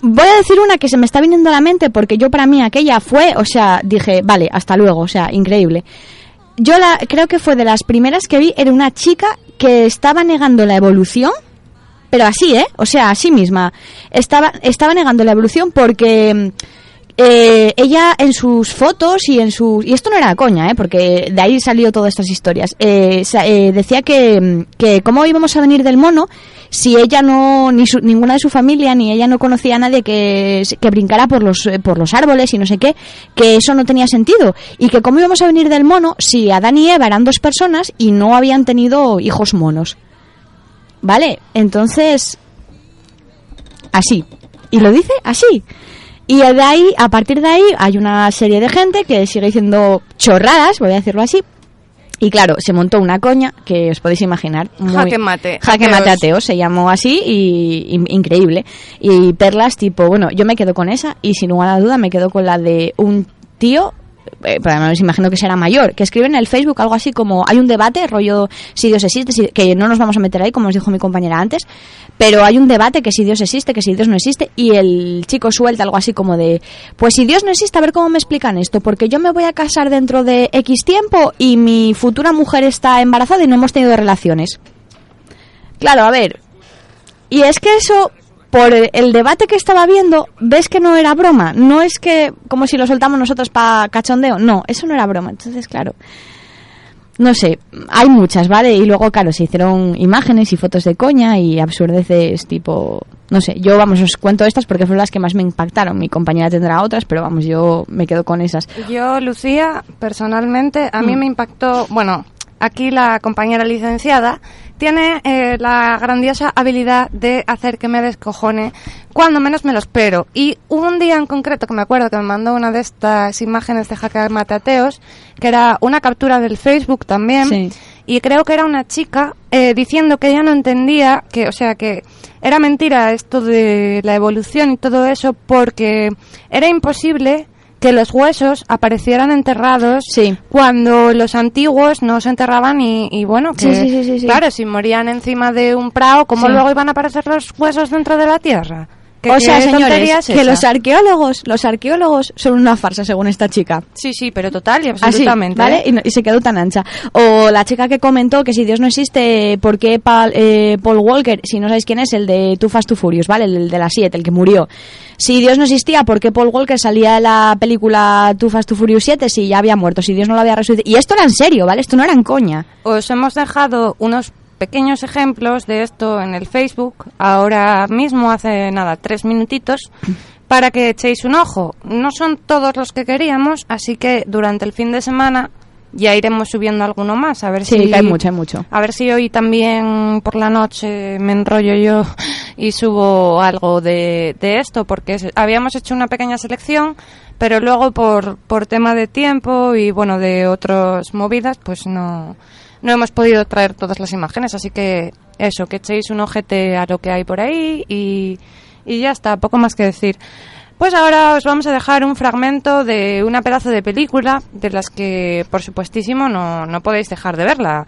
Voy a decir una que se me está viniendo a la mente porque yo para mí aquella fue, o sea, dije, vale, hasta luego, o sea, increíble. Yo la, creo que fue de las primeras que vi, era una chica que estaba negando la evolución, pero así, ¿eh? O sea, así misma. Estaba, estaba negando la evolución porque... eh, ella en sus fotos y en sus y esto no era coña eh porque de ahí salió todas estas historias. Eh, eh, decía que, que cómo íbamos a venir del mono si ella no ni su- ninguna de su familia ni ella no conocía a nadie que, que brincara por los eh, por los árboles y no sé qué que eso no tenía sentido. Y que cómo íbamos a venir del mono si Adán y Eva eran dos personas y no habían tenido hijos monos. Vale entonces así. Y lo dice así y de ahí, a partir de ahí, hay una serie de gente que sigue diciendo chorradas, voy a decirlo así. Y claro, se montó una coña que os podéis imaginar. muy- Jaque mate, Jaque ateos. mate ateo, se llamó así y, y- increíble. Y perlas tipo, bueno, yo me quedo con esa y sin lugar a duda me quedo con la de un tío eh, pero además imagino que será mayor, que escribe en el Facebook algo así como hay un debate, rollo si Dios existe, si- que no nos vamos a meter ahí, como os dijo mi compañera antes, pero hay un debate que si Dios existe, que si Dios no existe, y el chico suelta algo así como de, pues si Dios no existe, a ver cómo me explican esto, porque yo me voy a casar dentro de X tiempo y mi futura mujer está embarazada y no hemos tenido relaciones. Claro, a ver, y es que eso, por el debate que estaba viendo, ves que no era broma. No es que, como si lo soltamos nosotros para cachondeo. No, eso no era broma. Entonces, claro. No sé, hay muchas, ¿vale? Y luego, claro, se hicieron imágenes y fotos de coña y absurdeces tipo... No sé, yo, vamos, os cuento estas porque fueron las que más me impactaron. Mi compañera tendrá otras, pero vamos, yo me quedo con esas. Yo, Lucía, personalmente, a mí Mm. me impactó, bueno, aquí la compañera licenciada tiene eh, la grandiosa habilidad de hacer que me descojone cuando menos me lo espero. Y hubo un día en concreto que me acuerdo que me mandó una de estas imágenes de Jaque Matateos, que era una captura del Facebook también. Sí. Y creo que era una chica eh, diciendo que ella no entendía que, o sea, que era mentira esto de la evolución y todo eso porque era imposible que los huesos aparecieran enterrados cuando los antiguos no se enterraban y, y bueno, que Sí, sí, sí, sí, sí. claro, si morían encima de un prado, ¿cómo Sí. luego iban a aparecer los huesos dentro de la tierra? ¿Qué- O sea, señores, es que esa? los arqueólogos, los arqueólogos son una farsa según esta chica. Sí, sí, pero total y Así, absolutamente. ¿vale? ¿eh? Y, no- y se quedó tan ancha. O la chica que comentó que si Dios no existe, ¿por qué eh, Paul Walker, si no sabéis quién es, el de Too Fast Too Furious, ¿vale? El, de la 7, el que murió. Si Dios no existía, ¿por qué Paul Walker salía de la película Too Fast Too Furious 7 si ya había muerto? Si Dios no lo había resucitado. Y esto era en serio, ¿vale? Esto no era en coña. Os hemos dejado unos pequeños ejemplos de esto en el Facebook, ahora mismo, hace nada, tres minutitos, para que echéis un ojo. No son todos los que queríamos, así que durante el fin de semana ya iremos subiendo alguno más, a ver Sí, si... que hay mucho, hay mucho. A ver si hoy también por la noche me enrollo yo y subo algo de, de esto, porque habíamos hecho una pequeña selección, pero luego por, por tema de tiempo y bueno, de otras movidas, pues no, no hemos podido traer todas las imágenes, así que eso, que echéis un ojete a lo que hay por ahí y, y ya está, poco más que decir. Pues ahora os vamos a dejar un fragmento de una pedazo de película de las que, por supuestísimo, no, no podéis dejar de verla.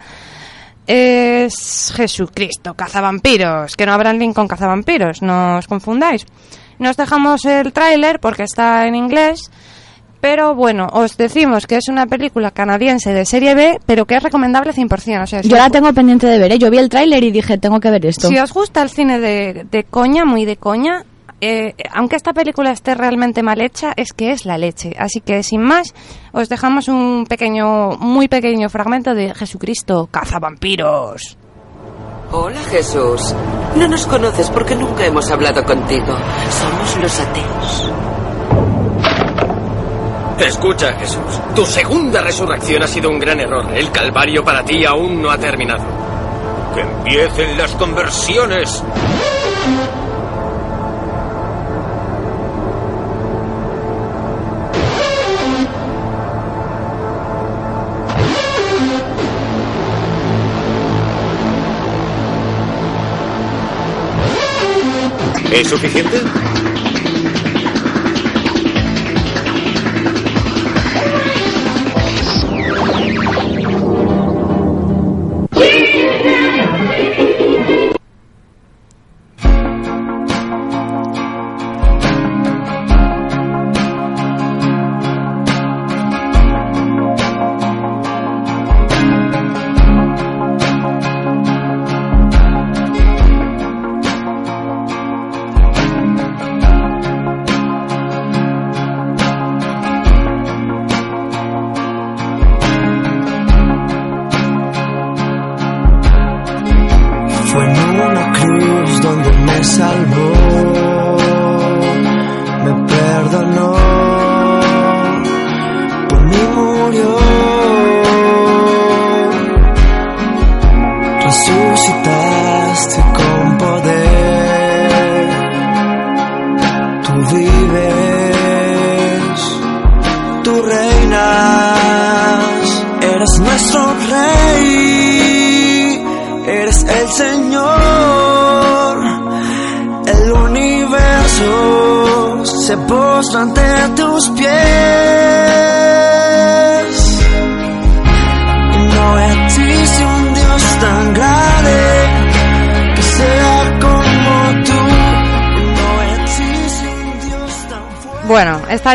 Es Jesucristo, cazavampiros, que no habrá link con cazavampiros, no os confundáis. Nos dejamos el tráiler porque está en inglés, pero bueno, os decimos que es una película canadiense de serie B, pero que es recomendable 100%. O sea, si Yo la tengo pendiente de ver, ¿eh? Yo vi el tráiler y dije, tengo que ver esto. Si os gusta el cine de, de coña, muy de coña, eh, aunque esta película esté realmente mal hecha, es que es la leche. Así que sin más, os dejamos un pequeño, muy pequeño fragmento de Jesucristo, cazavampiros. Hola Jesús. No nos conoces porque nunca hemos hablado contigo. Somos los ateos. Escucha, Jesús. Tu segunda resurrección ha sido un gran error. El calvario para ti aún no ha terminado. Que empiecen las conversiones. ¿Es suficiente?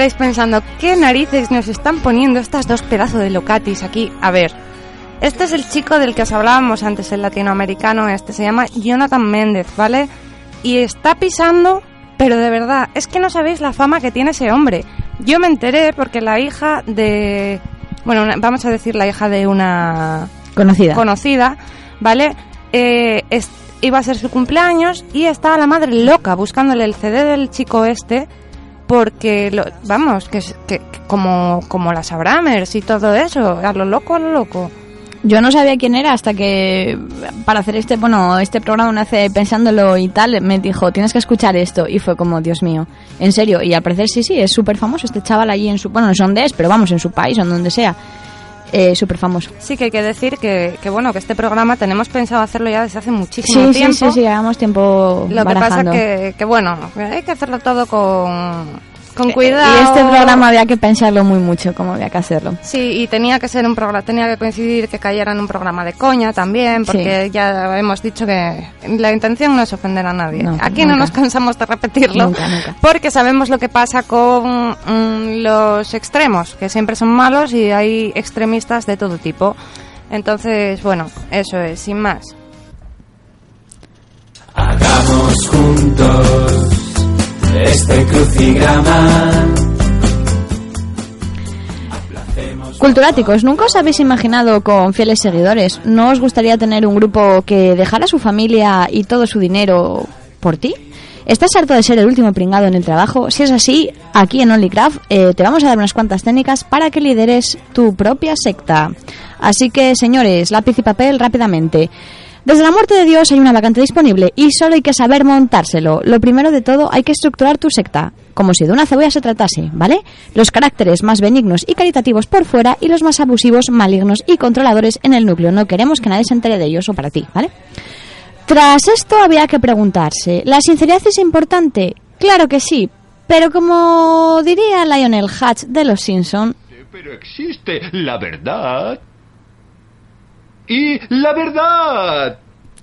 Estaréis pensando, ¿qué narices nos están poniendo estas dos pedazos de locatis aquí? A ver, este es el chico del que os hablábamos antes, el latinoamericano este, se llama Jonathan Méndez, ¿vale? Y está pisando, pero de verdad, es que no sabéis la fama que tiene ese hombre. Yo me enteré porque la hija de... Bueno, una- vamos a decir la hija de una Conocida. conocida, ¿vale? Eh, es- iba a ser su cumpleaños y estaba la madre loca buscándole el CD del chico este porque, lo, vamos, que, que, como, como las Abramers y todo eso, a lo loco, a lo loco. Yo no sabía quién era hasta que para hacer este, bueno, este programa me hace pensándolo y tal, me dijo, tienes que escuchar esto. Y fue como, Dios mío, en serio. Y al parecer sí, sí, es súper famoso este chaval allí en su, bueno, no sé dónde es, pero vamos, en su país o en donde sea. Eh, súper famoso. Sí que hay que decir que, que, bueno, que este programa tenemos pensado hacerlo ya desde hace muchísimo Sí, sí, tiempo. sí, sí, llevamos tiempo Lo que pasa barajando. que, que, bueno, hay que hacerlo todo con, con cuidado. Y este programa había que pensarlo muy mucho, cómo había que hacerlo. Sí, y tenía que ser un programa, tenía que coincidir que cayera en un programa de coña también, porque ya hemos dicho que la intención no es ofender a nadie. No, Aquí no nos cansamos de repetirlo, Nunca, nunca. porque sabemos lo que pasa con mm, los extremos, que siempre son malos y hay extremistas de todo tipo. Entonces, bueno, eso es, sin más. Hagamos juntos este crucigrama. Culturáticos, ¿nunca os habéis imaginado con fieles seguidores? ¿No os gustaría tener un grupo que dejara su familia y todo su dinero por ti? ¿Estás harto de ser el último pringado en el trabajo? Si es así, aquí en OnlyCraft eh, te vamos a dar unas cuantas técnicas para que lideres tu propia secta. Así que, señores, lápiz y papel rápidamente. Desde la muerte de Dios hay una vacante disponible y solo hay que saber montárselo. Lo primero de todo, hay que estructurar tu secta, como si de una cebolla se tratase, ¿vale? Los caracteres más benignos y caritativos por fuera y los más abusivos, malignos y controladores en el núcleo. No queremos que nadie se entere de ellos o para ti, ¿vale? Tras esto había que preguntarse, ¿la sinceridad es importante? Claro que sí, Pero como diría Lionel Hatch de Los Simpson, Pero existe la verdad. Y la verdad.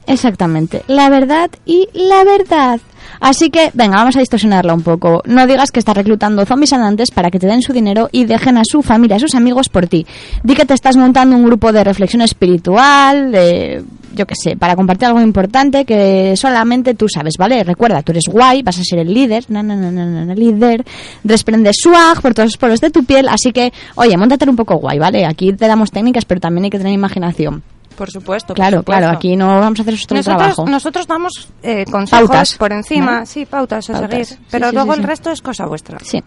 exactamente, la verdad y la verdad. Así que, venga, vamos a distorsionarla un poco. No digas que estás reclutando zombies andantes para que te den su dinero y dejen a su familia, a sus amigos por ti. Di que te estás montando un grupo de reflexión espiritual, de, yo qué sé, para compartir algo importante que solamente tú sabes, ¿vale? Recuerda, tú eres guay, vas a ser el líder, na, na, líder, desprendes swag por todos los poros de tu piel, así que, oye, montate un poco guay, ¿vale? Aquí te damos técnicas, pero también hay que tener imaginación. Por supuesto. por Claro, supuesto. claro, aquí no vamos a hacer nuestro Nosotros, trabajo. nosotros damos eh, consejos Pautas, por encima, ¿no? sí, pautas a Pautas, seguir, sí, pero sí, luego sí, el resto es cosa vuestra. Sí.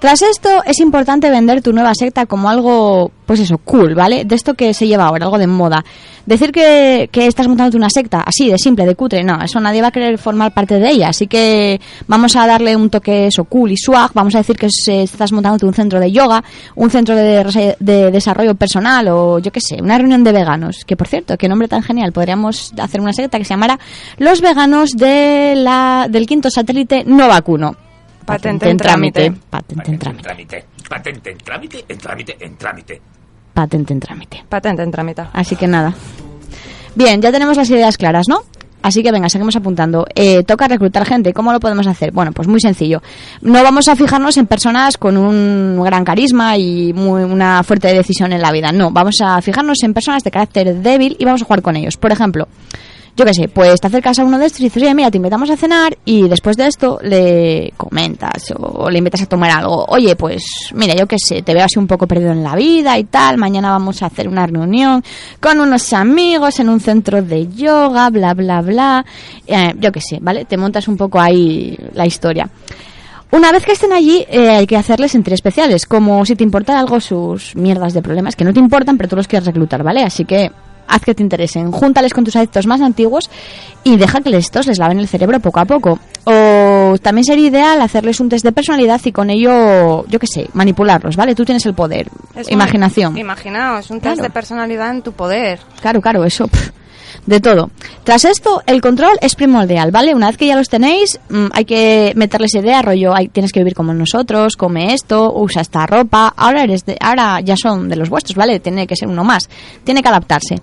Tras esto, es importante vender tu nueva secta como algo, pues eso, cool, ¿vale? De esto que se lleva ahora, algo de moda. Decir que, que estás montando una secta así, de simple, de cutre, no, eso nadie va a querer formar parte de ella. Así que vamos a darle un toque eso, cool y swag. Vamos a decir que es- estás montando un centro de yoga, un centro de, de desarrollo personal o yo qué sé, una reunión de veganos. Que por cierto, qué nombre tan genial. Podríamos hacer una secta que se llamara Los Veganos de la, del quinto satélite no vacuno. Patente en trámite. Patente en trámite. Trámite. Patente en trámite, en trámite, en trámite. Patente en trámite. Patente en trámite. Así que nada. Bien, ya tenemos las ideas claras, ¿no? Así que venga, seguimos apuntando. Eh, toca reclutar gente. ¿Cómo lo podemos hacer? Bueno, pues muy sencillo. No vamos a fijarnos en personas con un gran carisma y muy- una fuerte decisión en la vida. No, vamos a fijarnos en personas de carácter débil y vamos a jugar con ellos. Por ejemplo, yo qué sé, pues te acercas a uno de estos y dices, oye, mira, te invitamos a cenar y después de esto le comentas o le invitas a tomar algo. Oye, pues mira, yo qué sé, te veo así un poco perdido en la vida y tal, mañana vamos a hacer una reunión con unos amigos en un centro de yoga, bla, bla, bla. Eh, yo qué sé, ¿vale? Te montas un poco ahí la historia. Una vez que estén allí, eh, hay que hacerles sentir especiales, como si te importa algo sus mierdas de problemas, que no te importan, pero tú los quieres reclutar, ¿vale? Así que haz que te interesen, júntales con tus adictos más antiguos y deja que estos les laven el cerebro poco a poco. O también sería ideal hacerles un test de personalidad y con ello, yo qué sé, manipularlos, ¿vale? Tú tienes el poder, Es imaginación. Imaginaos, un test Claro. de personalidad en tu poder. Claro, claro, eso. pff, de todo. Tras esto, el control es primordial, ¿vale? Una vez que ya los tenéis, mm, hay que meterles idea, rollo, hay, tienes que vivir como nosotros, come esto, usa esta ropa, ahora eres de, ahora ya son de los vuestros, ¿vale? Tiene que ser uno más, tiene que adaptarse.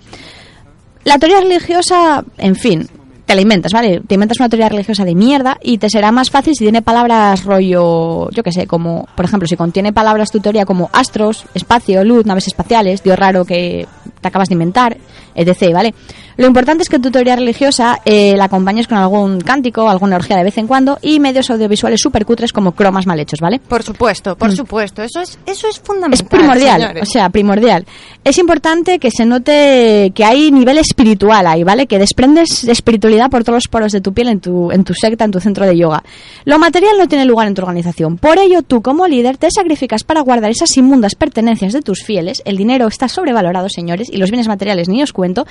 La teoría religiosa, en fin, te la inventas, ¿vale? Te inventas una teoría religiosa de mierda y te será más fácil si tiene palabras rollo, yo qué sé, como, por ejemplo, si contiene palabras tu teoría como astros, espacio, luz, naves espaciales, dios raro que te acabas de inventar, etc., ¿vale? Lo importante es que tu teoría religiosa eh, la acompañes con algún cántico, alguna orgía de vez en cuando y medios audiovisuales súper cutres como cromas mal hechos, ¿vale? Por supuesto, por Mm. supuesto. Eso es, eso es fundamental. Es primordial, señores. o sea, primordial. Es importante que se note que hay nivel espiritual ahí, ¿vale? Que desprendes espiritualidad por todos los poros de tu piel en tu, en tu secta, en tu centro de yoga. Lo material no tiene lugar en tu organización. Por ello, tú como líder te sacrificas para guardar esas inmundas pertenencias de tus fieles. El dinero está sobrevalorado, señores, y los bienes materiales ni os cuento.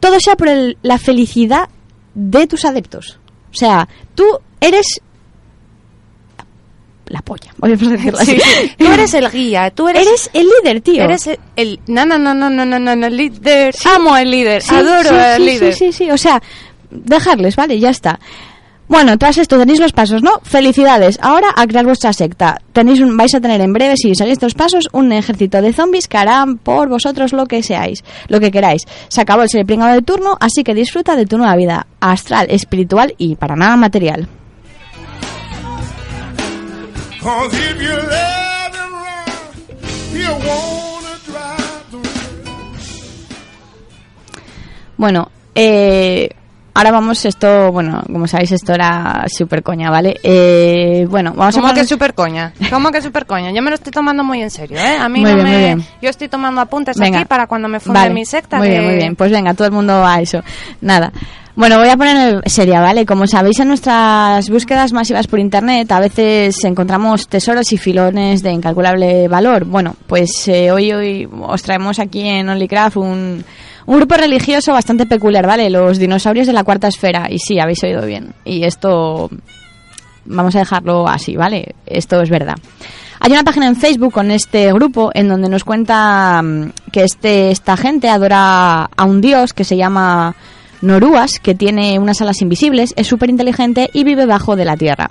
Todo por el- la felicidad de tus adeptos. O sea, tú eres la polla, a decirlo así. Sí, tú eres el guía, tú eres, Eres el líder, tío. Eres el, el- no, no, no, no, no, no, no, no, líder. Amo al líder, Sí, adoro al líder. Sí, sí, sí, o sea, dejarles, ¿vale? Ya está. Bueno, tras esto tenéis los pasos, ¿no? Felicidades. Ahora a crear vuestra secta. Tenéis un, vais a tener en breve, si seguís estos pasos, un ejército de zombies que harán por vosotros lo que seáis, lo que queráis. Se acabó el ser pringado de turno, así que disfruta de tu nueva vida astral, espiritual y para nada material. Bueno, eh, ahora vamos, esto, bueno, como sabéis, esto era súper coña, ¿vale? Eh, bueno, vamos ¿Cómo a que poner- super coña? ¿Cómo que super coña? Yo me lo estoy tomando muy en serio, ¿eh? A mí Muy no bien, me... muy bien. Yo estoy tomando apuntes Venga. aquí para cuando me funde Vale, mi secta Muy bien, muy bien. Pues venga, todo el mundo a eso. Nada. Bueno, voy a poner seria, ¿vale? Como sabéis, en nuestras búsquedas masivas por internet a veces encontramos tesoros y filones de incalculable valor. Bueno, pues eh, hoy, hoy os traemos aquí en OnlyCraft un, un grupo religioso bastante peculiar, ¿vale? Los dinosaurios de la cuarta esfera. Y sí, habéis oído bien. Y esto vamos a dejarlo así, ¿vale? Esto es verdad. Hay una página en Facebook con este grupo en donde nos cuenta mm, que este, esta gente adora a un dios que se llama Noruas, que tiene unas alas invisibles, es súper inteligente y vive bajo de la tierra.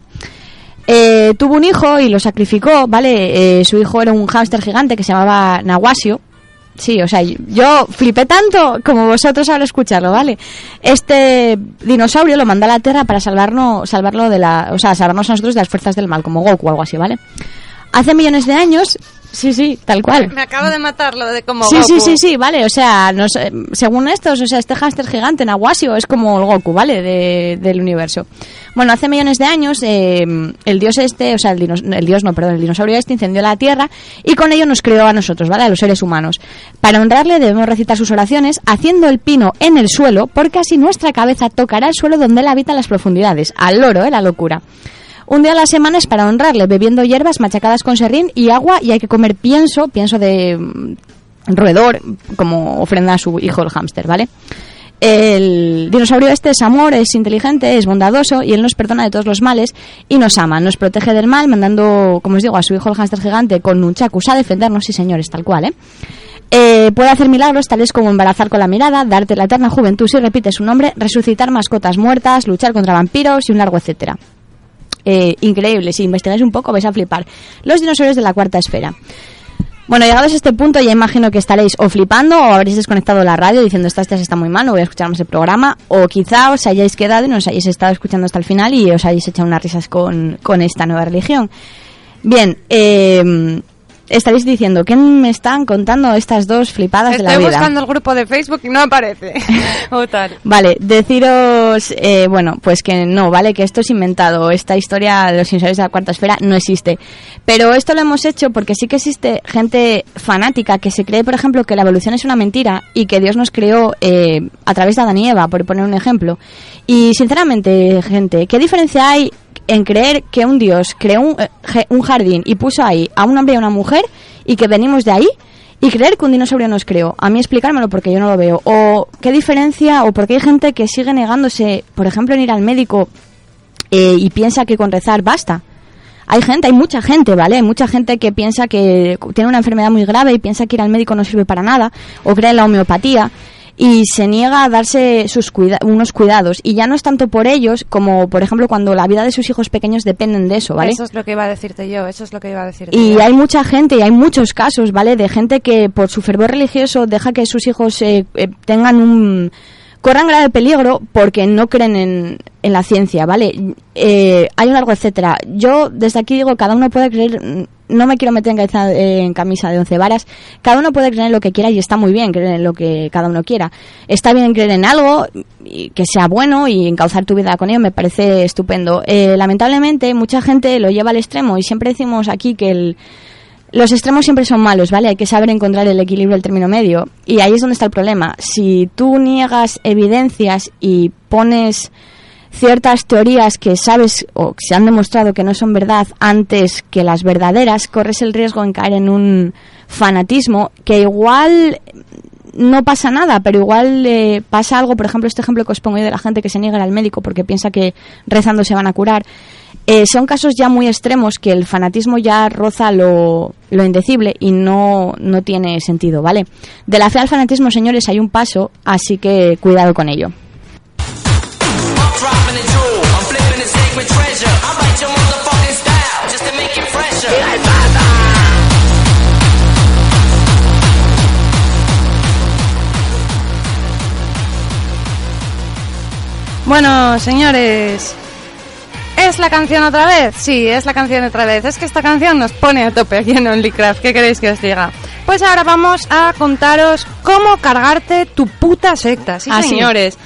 Eh, tuvo un hijo y lo sacrificó, ¿vale? Eh, su hijo era un hámster gigante que se llamaba Nawasio. Sí, o sea, yo flipé tanto como vosotros al escucharlo, ¿vale? Este dinosaurio lo mandó a la Tierra para salvarnos, salvarlo de la, o sea, salvarnos a nosotros de las fuerzas del mal, como Goku o algo así, ¿vale? Hace millones de años, sí, sí, tal cual. Me acabo de matarlo de como Sí, Goku. sí, sí, sí, vale, o sea, según estos, o sea, este hámster gigante, Nawasio, es como el Goku, ¿vale? De- del universo. Bueno, hace millones de años, eh, el dios este, o sea, el, dinos- el dios no, perdón, el dinosaurio este incendió la Tierra y con ello nos creó a nosotros, ¿vale? A los seres humanos. Para honrarle debemos recitar sus oraciones haciendo el pino en el suelo, porque así nuestra cabeza tocará el suelo donde él habita las profundidades. Al loro, ¿eh? La locura. Un día a la semana es para honrarle, bebiendo hierbas machacadas con serrín y agua y hay que comer pienso, pienso de mm, roedor, como ofrenda a su hijo el hámster, ¿vale? El dinosaurio este es amor, es inteligente, es bondadoso y él nos perdona de todos los males y nos ama, nos protege del mal mandando, como os digo, a su hijo el hámster gigante con nunchakus a defendernos, sí señores, tal cual, ¿eh? Eh, puede hacer milagros tales como embarazar con la mirada, darte la eterna juventud si repites su nombre, resucitar mascotas muertas, luchar contra vampiros y un largo etcétera. Eh, increíble, si investigáis un poco vais a flipar. Los dinosaurios de la cuarta esfera. Bueno, llegados a este punto ya imagino que estaréis o flipando o habréis desconectado la radio diciendo esta esta está muy mal, no voy a escuchar más el programa o quizá os hayáis quedado y nos hayáis estado escuchando hasta el final y os hayáis echado unas risas con, con esta nueva religión. Bien, eh, estaréis diciendo, ¿qué me están contando estas dos flipadas de la Estoy vida? buscando el grupo de Facebook y no aparece. o tal. Vale, deciros, eh, bueno, pues que no, ¿vale? Que esto es inventado. Esta historia de los dinosaurios de la cuarta esfera no existe. Pero esto lo hemos hecho porque sí que existe gente fanática que se cree, por ejemplo, que la evolución es una mentira y que Dios nos creó eh, a través de Adán y Eva, por poner un ejemplo. Y sinceramente, gente, ¿qué diferencia hay en creer que un Dios creó un, eh, un jardín y puso ahí a un hombre y a una mujer y que venimos de ahí? Y creer que un dinosaurio nos creó. A mí explicármelo porque yo no lo veo. O qué diferencia, o porque hay gente que sigue negándose, por ejemplo, en ir al médico eh, y piensa que con rezar basta. Hay gente, hay mucha gente, ¿vale? Hay mucha gente que piensa que tiene una enfermedad muy grave y piensa que ir al médico no sirve para nada, o cree en la homeopatía y se niega a darse sus cuida- unos cuidados. Y ya no es tanto por ellos como, por ejemplo, cuando la vida de sus hijos pequeños dependen de eso, ¿vale? Eso es lo que iba a decirte yo, eso es lo que iba a decirte Y yo. hay mucha gente, y hay muchos casos, ¿vale? De gente que por su fervor religioso deja que sus hijos eh, eh, tengan un... corran grave peligro porque no creen en, en la ciencia, ¿vale? Eh, hay un largo etcétera. Yo desde aquí digo, cada uno puede creer... No me quiero meter en camisa de once varas. Cada uno puede creer en lo que quiera y está muy bien creer en lo que cada uno quiera. Está bien creer en algo y que sea bueno y encauzar tu vida con ello me parece estupendo. Eh, lamentablemente mucha gente lo lleva al extremo y siempre decimos aquí que el, los extremos siempre son malos, ¿vale? Hay que saber encontrar el equilibrio, el término medio. Y ahí es donde está el problema. Si tú niegas evidencias y pones ciertas teorías que sabes o que se han demostrado que no son verdad antes que las verdaderas, corres el riesgo en caer en un fanatismo que igual no pasa nada, pero igual eh, pasa algo, por ejemplo, este ejemplo que os pongo yo de la gente que se niega al médico porque piensa que rezando se van a curar. Eh, son casos ya muy extremos que el fanatismo ya roza lo, lo indecible y no, no tiene sentido, ¿vale? De la fe al fanatismo, señores, hay un paso, así que cuidado con ello. Flipping a sacred treasure. I write your motherfucking style just to make it fresher. Bueno, señores, ¿es la canción otra vez? Sí, es la canción otra vez. Es que esta canción nos pone a tope aquí en OnlyCraft. ¿Qué queréis que os diga? Pues ahora vamos a contaros cómo cargarte tu puta secta. Sí, Ah, sí. señores.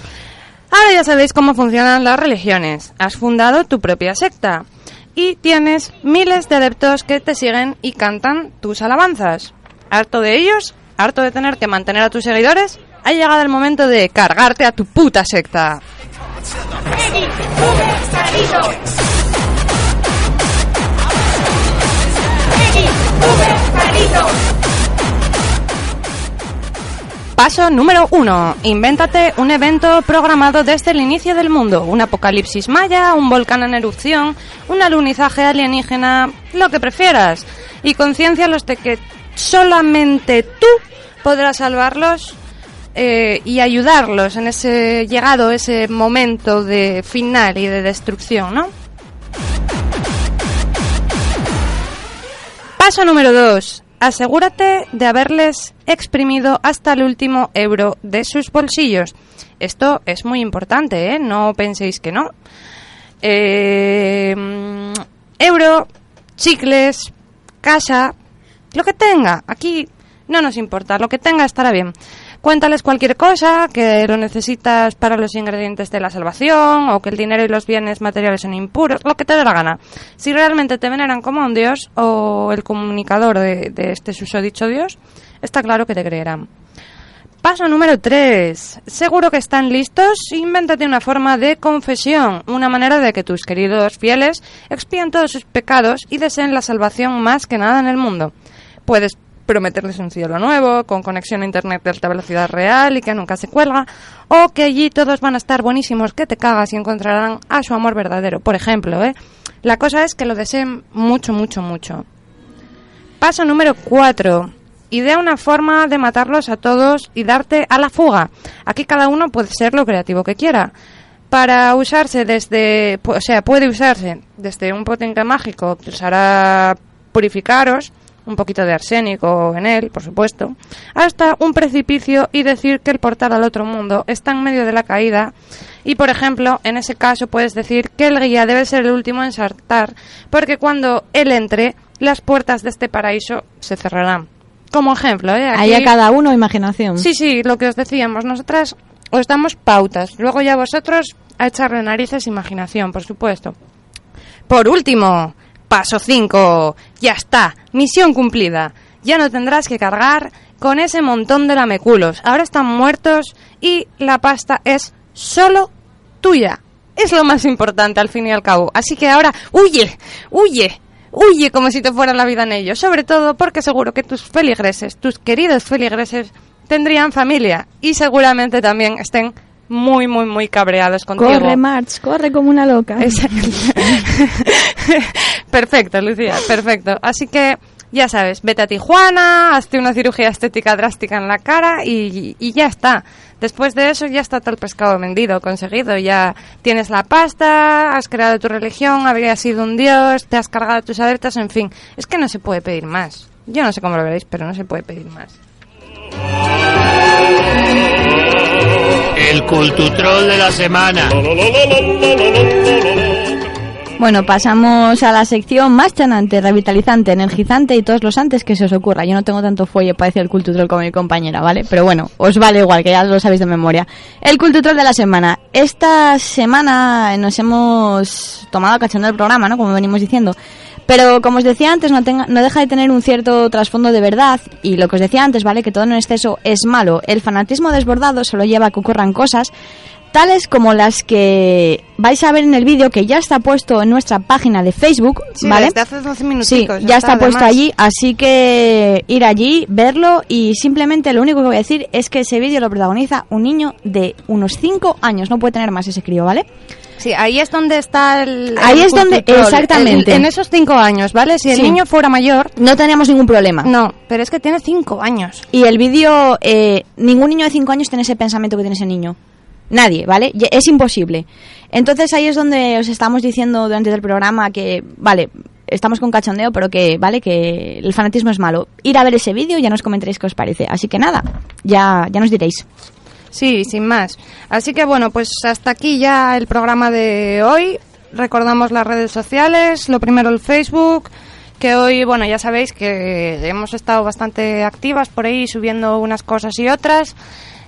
Ahora ya sabéis cómo funcionan las religiones. Has fundado tu propia secta y tienes miles de adeptos que te siguen y cantan tus alabanzas. ¿Harto de ellos? ¿Harto de tener que mantener a tus seguidores? Ha llegado el momento de cargarte a tu puta secta. Paso número uno. Invéntate un evento programado desde el inicio del mundo. Un apocalipsis maya, un volcán en erupción, un alunizaje alienígena, lo que prefieras. Y conciencialos de que solamente tú podrás salvarlos eh, y ayudarlos en ese llegado ese momento de final y de destrucción, ¿no? Paso número 2. Asegúrate de haberles exprimido hasta el último euro de sus bolsillos. Esto es muy importante, ¿eh? No penséis que no. Eh, euro, chicles, casa, lo que tenga. Aquí no nos importa, lo que tenga estará bien. Cuéntales cualquier cosa, que lo necesitas para los ingredientes de la salvación, o que el dinero y los bienes materiales son impuros, lo que te dé la gana. Si realmente te veneran como un dios, o el comunicador de, de este susodicho dios, está claro que te creerán. Paso número 3. Seguro que están listos. Invéntate una forma de confesión, una manera de que tus queridos fieles expían todos sus pecados y deseen la salvación más que nada en el mundo. Puedes prometerles un cielo nuevo, con conexión a internet de alta velocidad real y que nunca se cuelga, o que allí todos van a estar buenísimos, que te cagas y encontrarán a su amor verdadero. Por ejemplo, ¿eh? La cosa es que lo deseen mucho, mucho, mucho. Paso número 4. Idea una forma de matarlos a todos y darte a la fuga. Aquí cada uno puede ser lo creativo que quiera. Para usarse desde, o sea, puede usarse desde un potencia mágico que os hará purificaros, un poquito de arsénico en él, por supuesto, hasta un precipicio y decir que el portal al otro mundo está en medio de la caída. Y, por ejemplo, en ese caso puedes decir que el guía debe ser el último en saltar, porque cuando él entre, las puertas de este paraíso se cerrarán. Como ejemplo, ¿eh? Aquí- Ahí a cada uno imaginación. Sí, sí, lo que os decíamos, nosotras os damos pautas, luego ya vosotros a echarle narices imaginación, por supuesto. Por último, paso 5, ya está, misión cumplida. Ya no tendrás que cargar con ese montón de lameculos. Ahora están muertos y la pasta es solo tuya. Es lo más importante al fin y al cabo. Así que ahora, huye, huye, huye como si te fuera la vida en ello. Sobre todo porque seguro que tus feligreses, tus queridos feligreses, tendrían familia y seguramente también estén muy, muy, muy cabreados contigo. Corre, March, corre como una loca. perfecto, Lucía, perfecto. Así que ya sabes, vete a Tijuana, hazte una cirugía estética drástica en la cara y, y ya está. Después de eso ya está todo el pescado vendido, conseguido. Ya tienes la pasta, has creado tu religión, habrías sido un dios, te has cargado tus alertas, en fin. Es que no se puede pedir más. Yo no sé cómo lo veréis, pero no se puede pedir más. El cultutrol de la semana. Bueno, pasamos a la sección más chanante, revitalizante, energizante y todos los antes que se os ocurra. Yo no tengo tanto fuelle para decir el cultutrol como mi compañera, ¿vale? Pero bueno, os vale igual, que ya lo sabéis de memoria. El cultutrol de la semana. Esta semana nos hemos tomado cachando el programa, ¿no? Como venimos diciendo. Pero como os decía antes, no, tenga- no deja de tener un cierto trasfondo de verdad. Y lo que os decía antes, ¿vale? Que todo en exceso es malo. El fanatismo desbordado solo lleva a que ocurran cosas tales como las que vais a ver en el vídeo que ya está puesto en nuestra página de Facebook, Sí, ¿vale? desde hace 12 Sí, minuticos. ya está puesto además. allí, así que ir allí, verlo y simplemente lo único que voy a decir es que ese vídeo lo protagoniza un niño de unos 5 años, no puede tener más ese crío, ¿vale? Sí, ahí es donde está el. Ahí el es donde- exactamente. En, en esos cinco años, ¿vale? Si el Sí. niño fuera mayor. No teníamos ningún problema. No, pero es que tiene cinco años. Y el vídeo, eh, ningún niño de 5 años tiene ese pensamiento que tiene ese niño. Nadie, ¿vale? Es imposible. Entonces ahí es donde os estamos diciendo durante el programa que, vale, estamos con cachondeo, pero que, vale, que el fanatismo es malo. Ir a ver ese vídeo y ya nos comentaréis qué os parece. Así que nada, ya, ya nos diréis. Sí, sin más. Así que bueno, pues hasta aquí ya el programa de hoy. Recordamos las redes sociales, lo primero el Facebook, que hoy, bueno, ya sabéis que hemos estado bastante activas por ahí subiendo unas cosas y otras.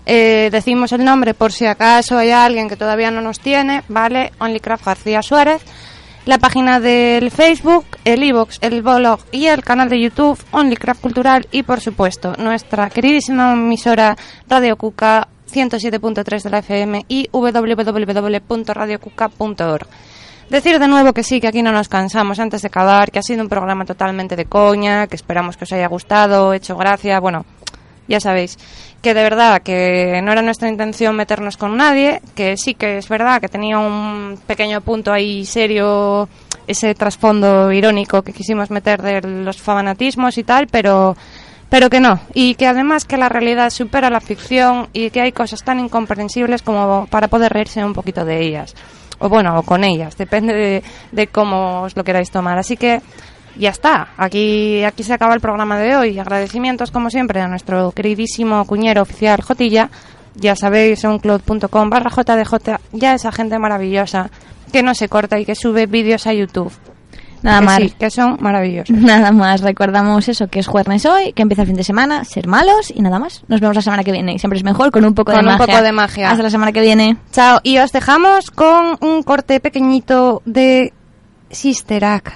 Eh, decimos el nombre por si acaso hay alguien que todavía no nos tiene, ¿vale? Onlycraft García Suárez. La página del Facebook, el iVoox, el blog y el canal de YouTube Onlycraft Cultural y por supuesto nuestra queridísima emisora Radio Cuca 107.3 de la FM y www.radiocuca.org. Decir de nuevo que sí, que aquí no nos cansamos antes de acabar, que ha sido un programa totalmente de coña, que esperamos que os haya gustado, hecho gracia, bueno, ya sabéis, que de verdad que no era nuestra intención meternos con nadie, que sí que es verdad que tenía un pequeño punto ahí serio, ese trasfondo irónico que quisimos meter de los fanatismos y tal, pero pero que no, y que además que la realidad supera la ficción y que hay cosas tan incomprensibles como para poder reírse un poquito de ellas, o bueno, o con ellas, depende de, de cómo os lo queráis tomar. Así que Ya está, aquí, aquí se acaba el programa de hoy. Agradecimientos, como siempre, a nuestro queridísimo cuñero oficial Jotilla. Ya sabéis, soundcloud.com barra JDJ, ya esa gente maravillosa que no se corta y que sube vídeos a YouTube. Nada Que más. sí, que son maravillosos. Nada más, recordamos eso, que es jueves hoy, que empieza el fin de semana, ser malos y nada más. Nos vemos la semana que viene. Siempre es mejor con un poco de Con un magia. poco de magia. Hasta la semana que viene. Chao, y os dejamos con un corte pequeñito de Sister Act.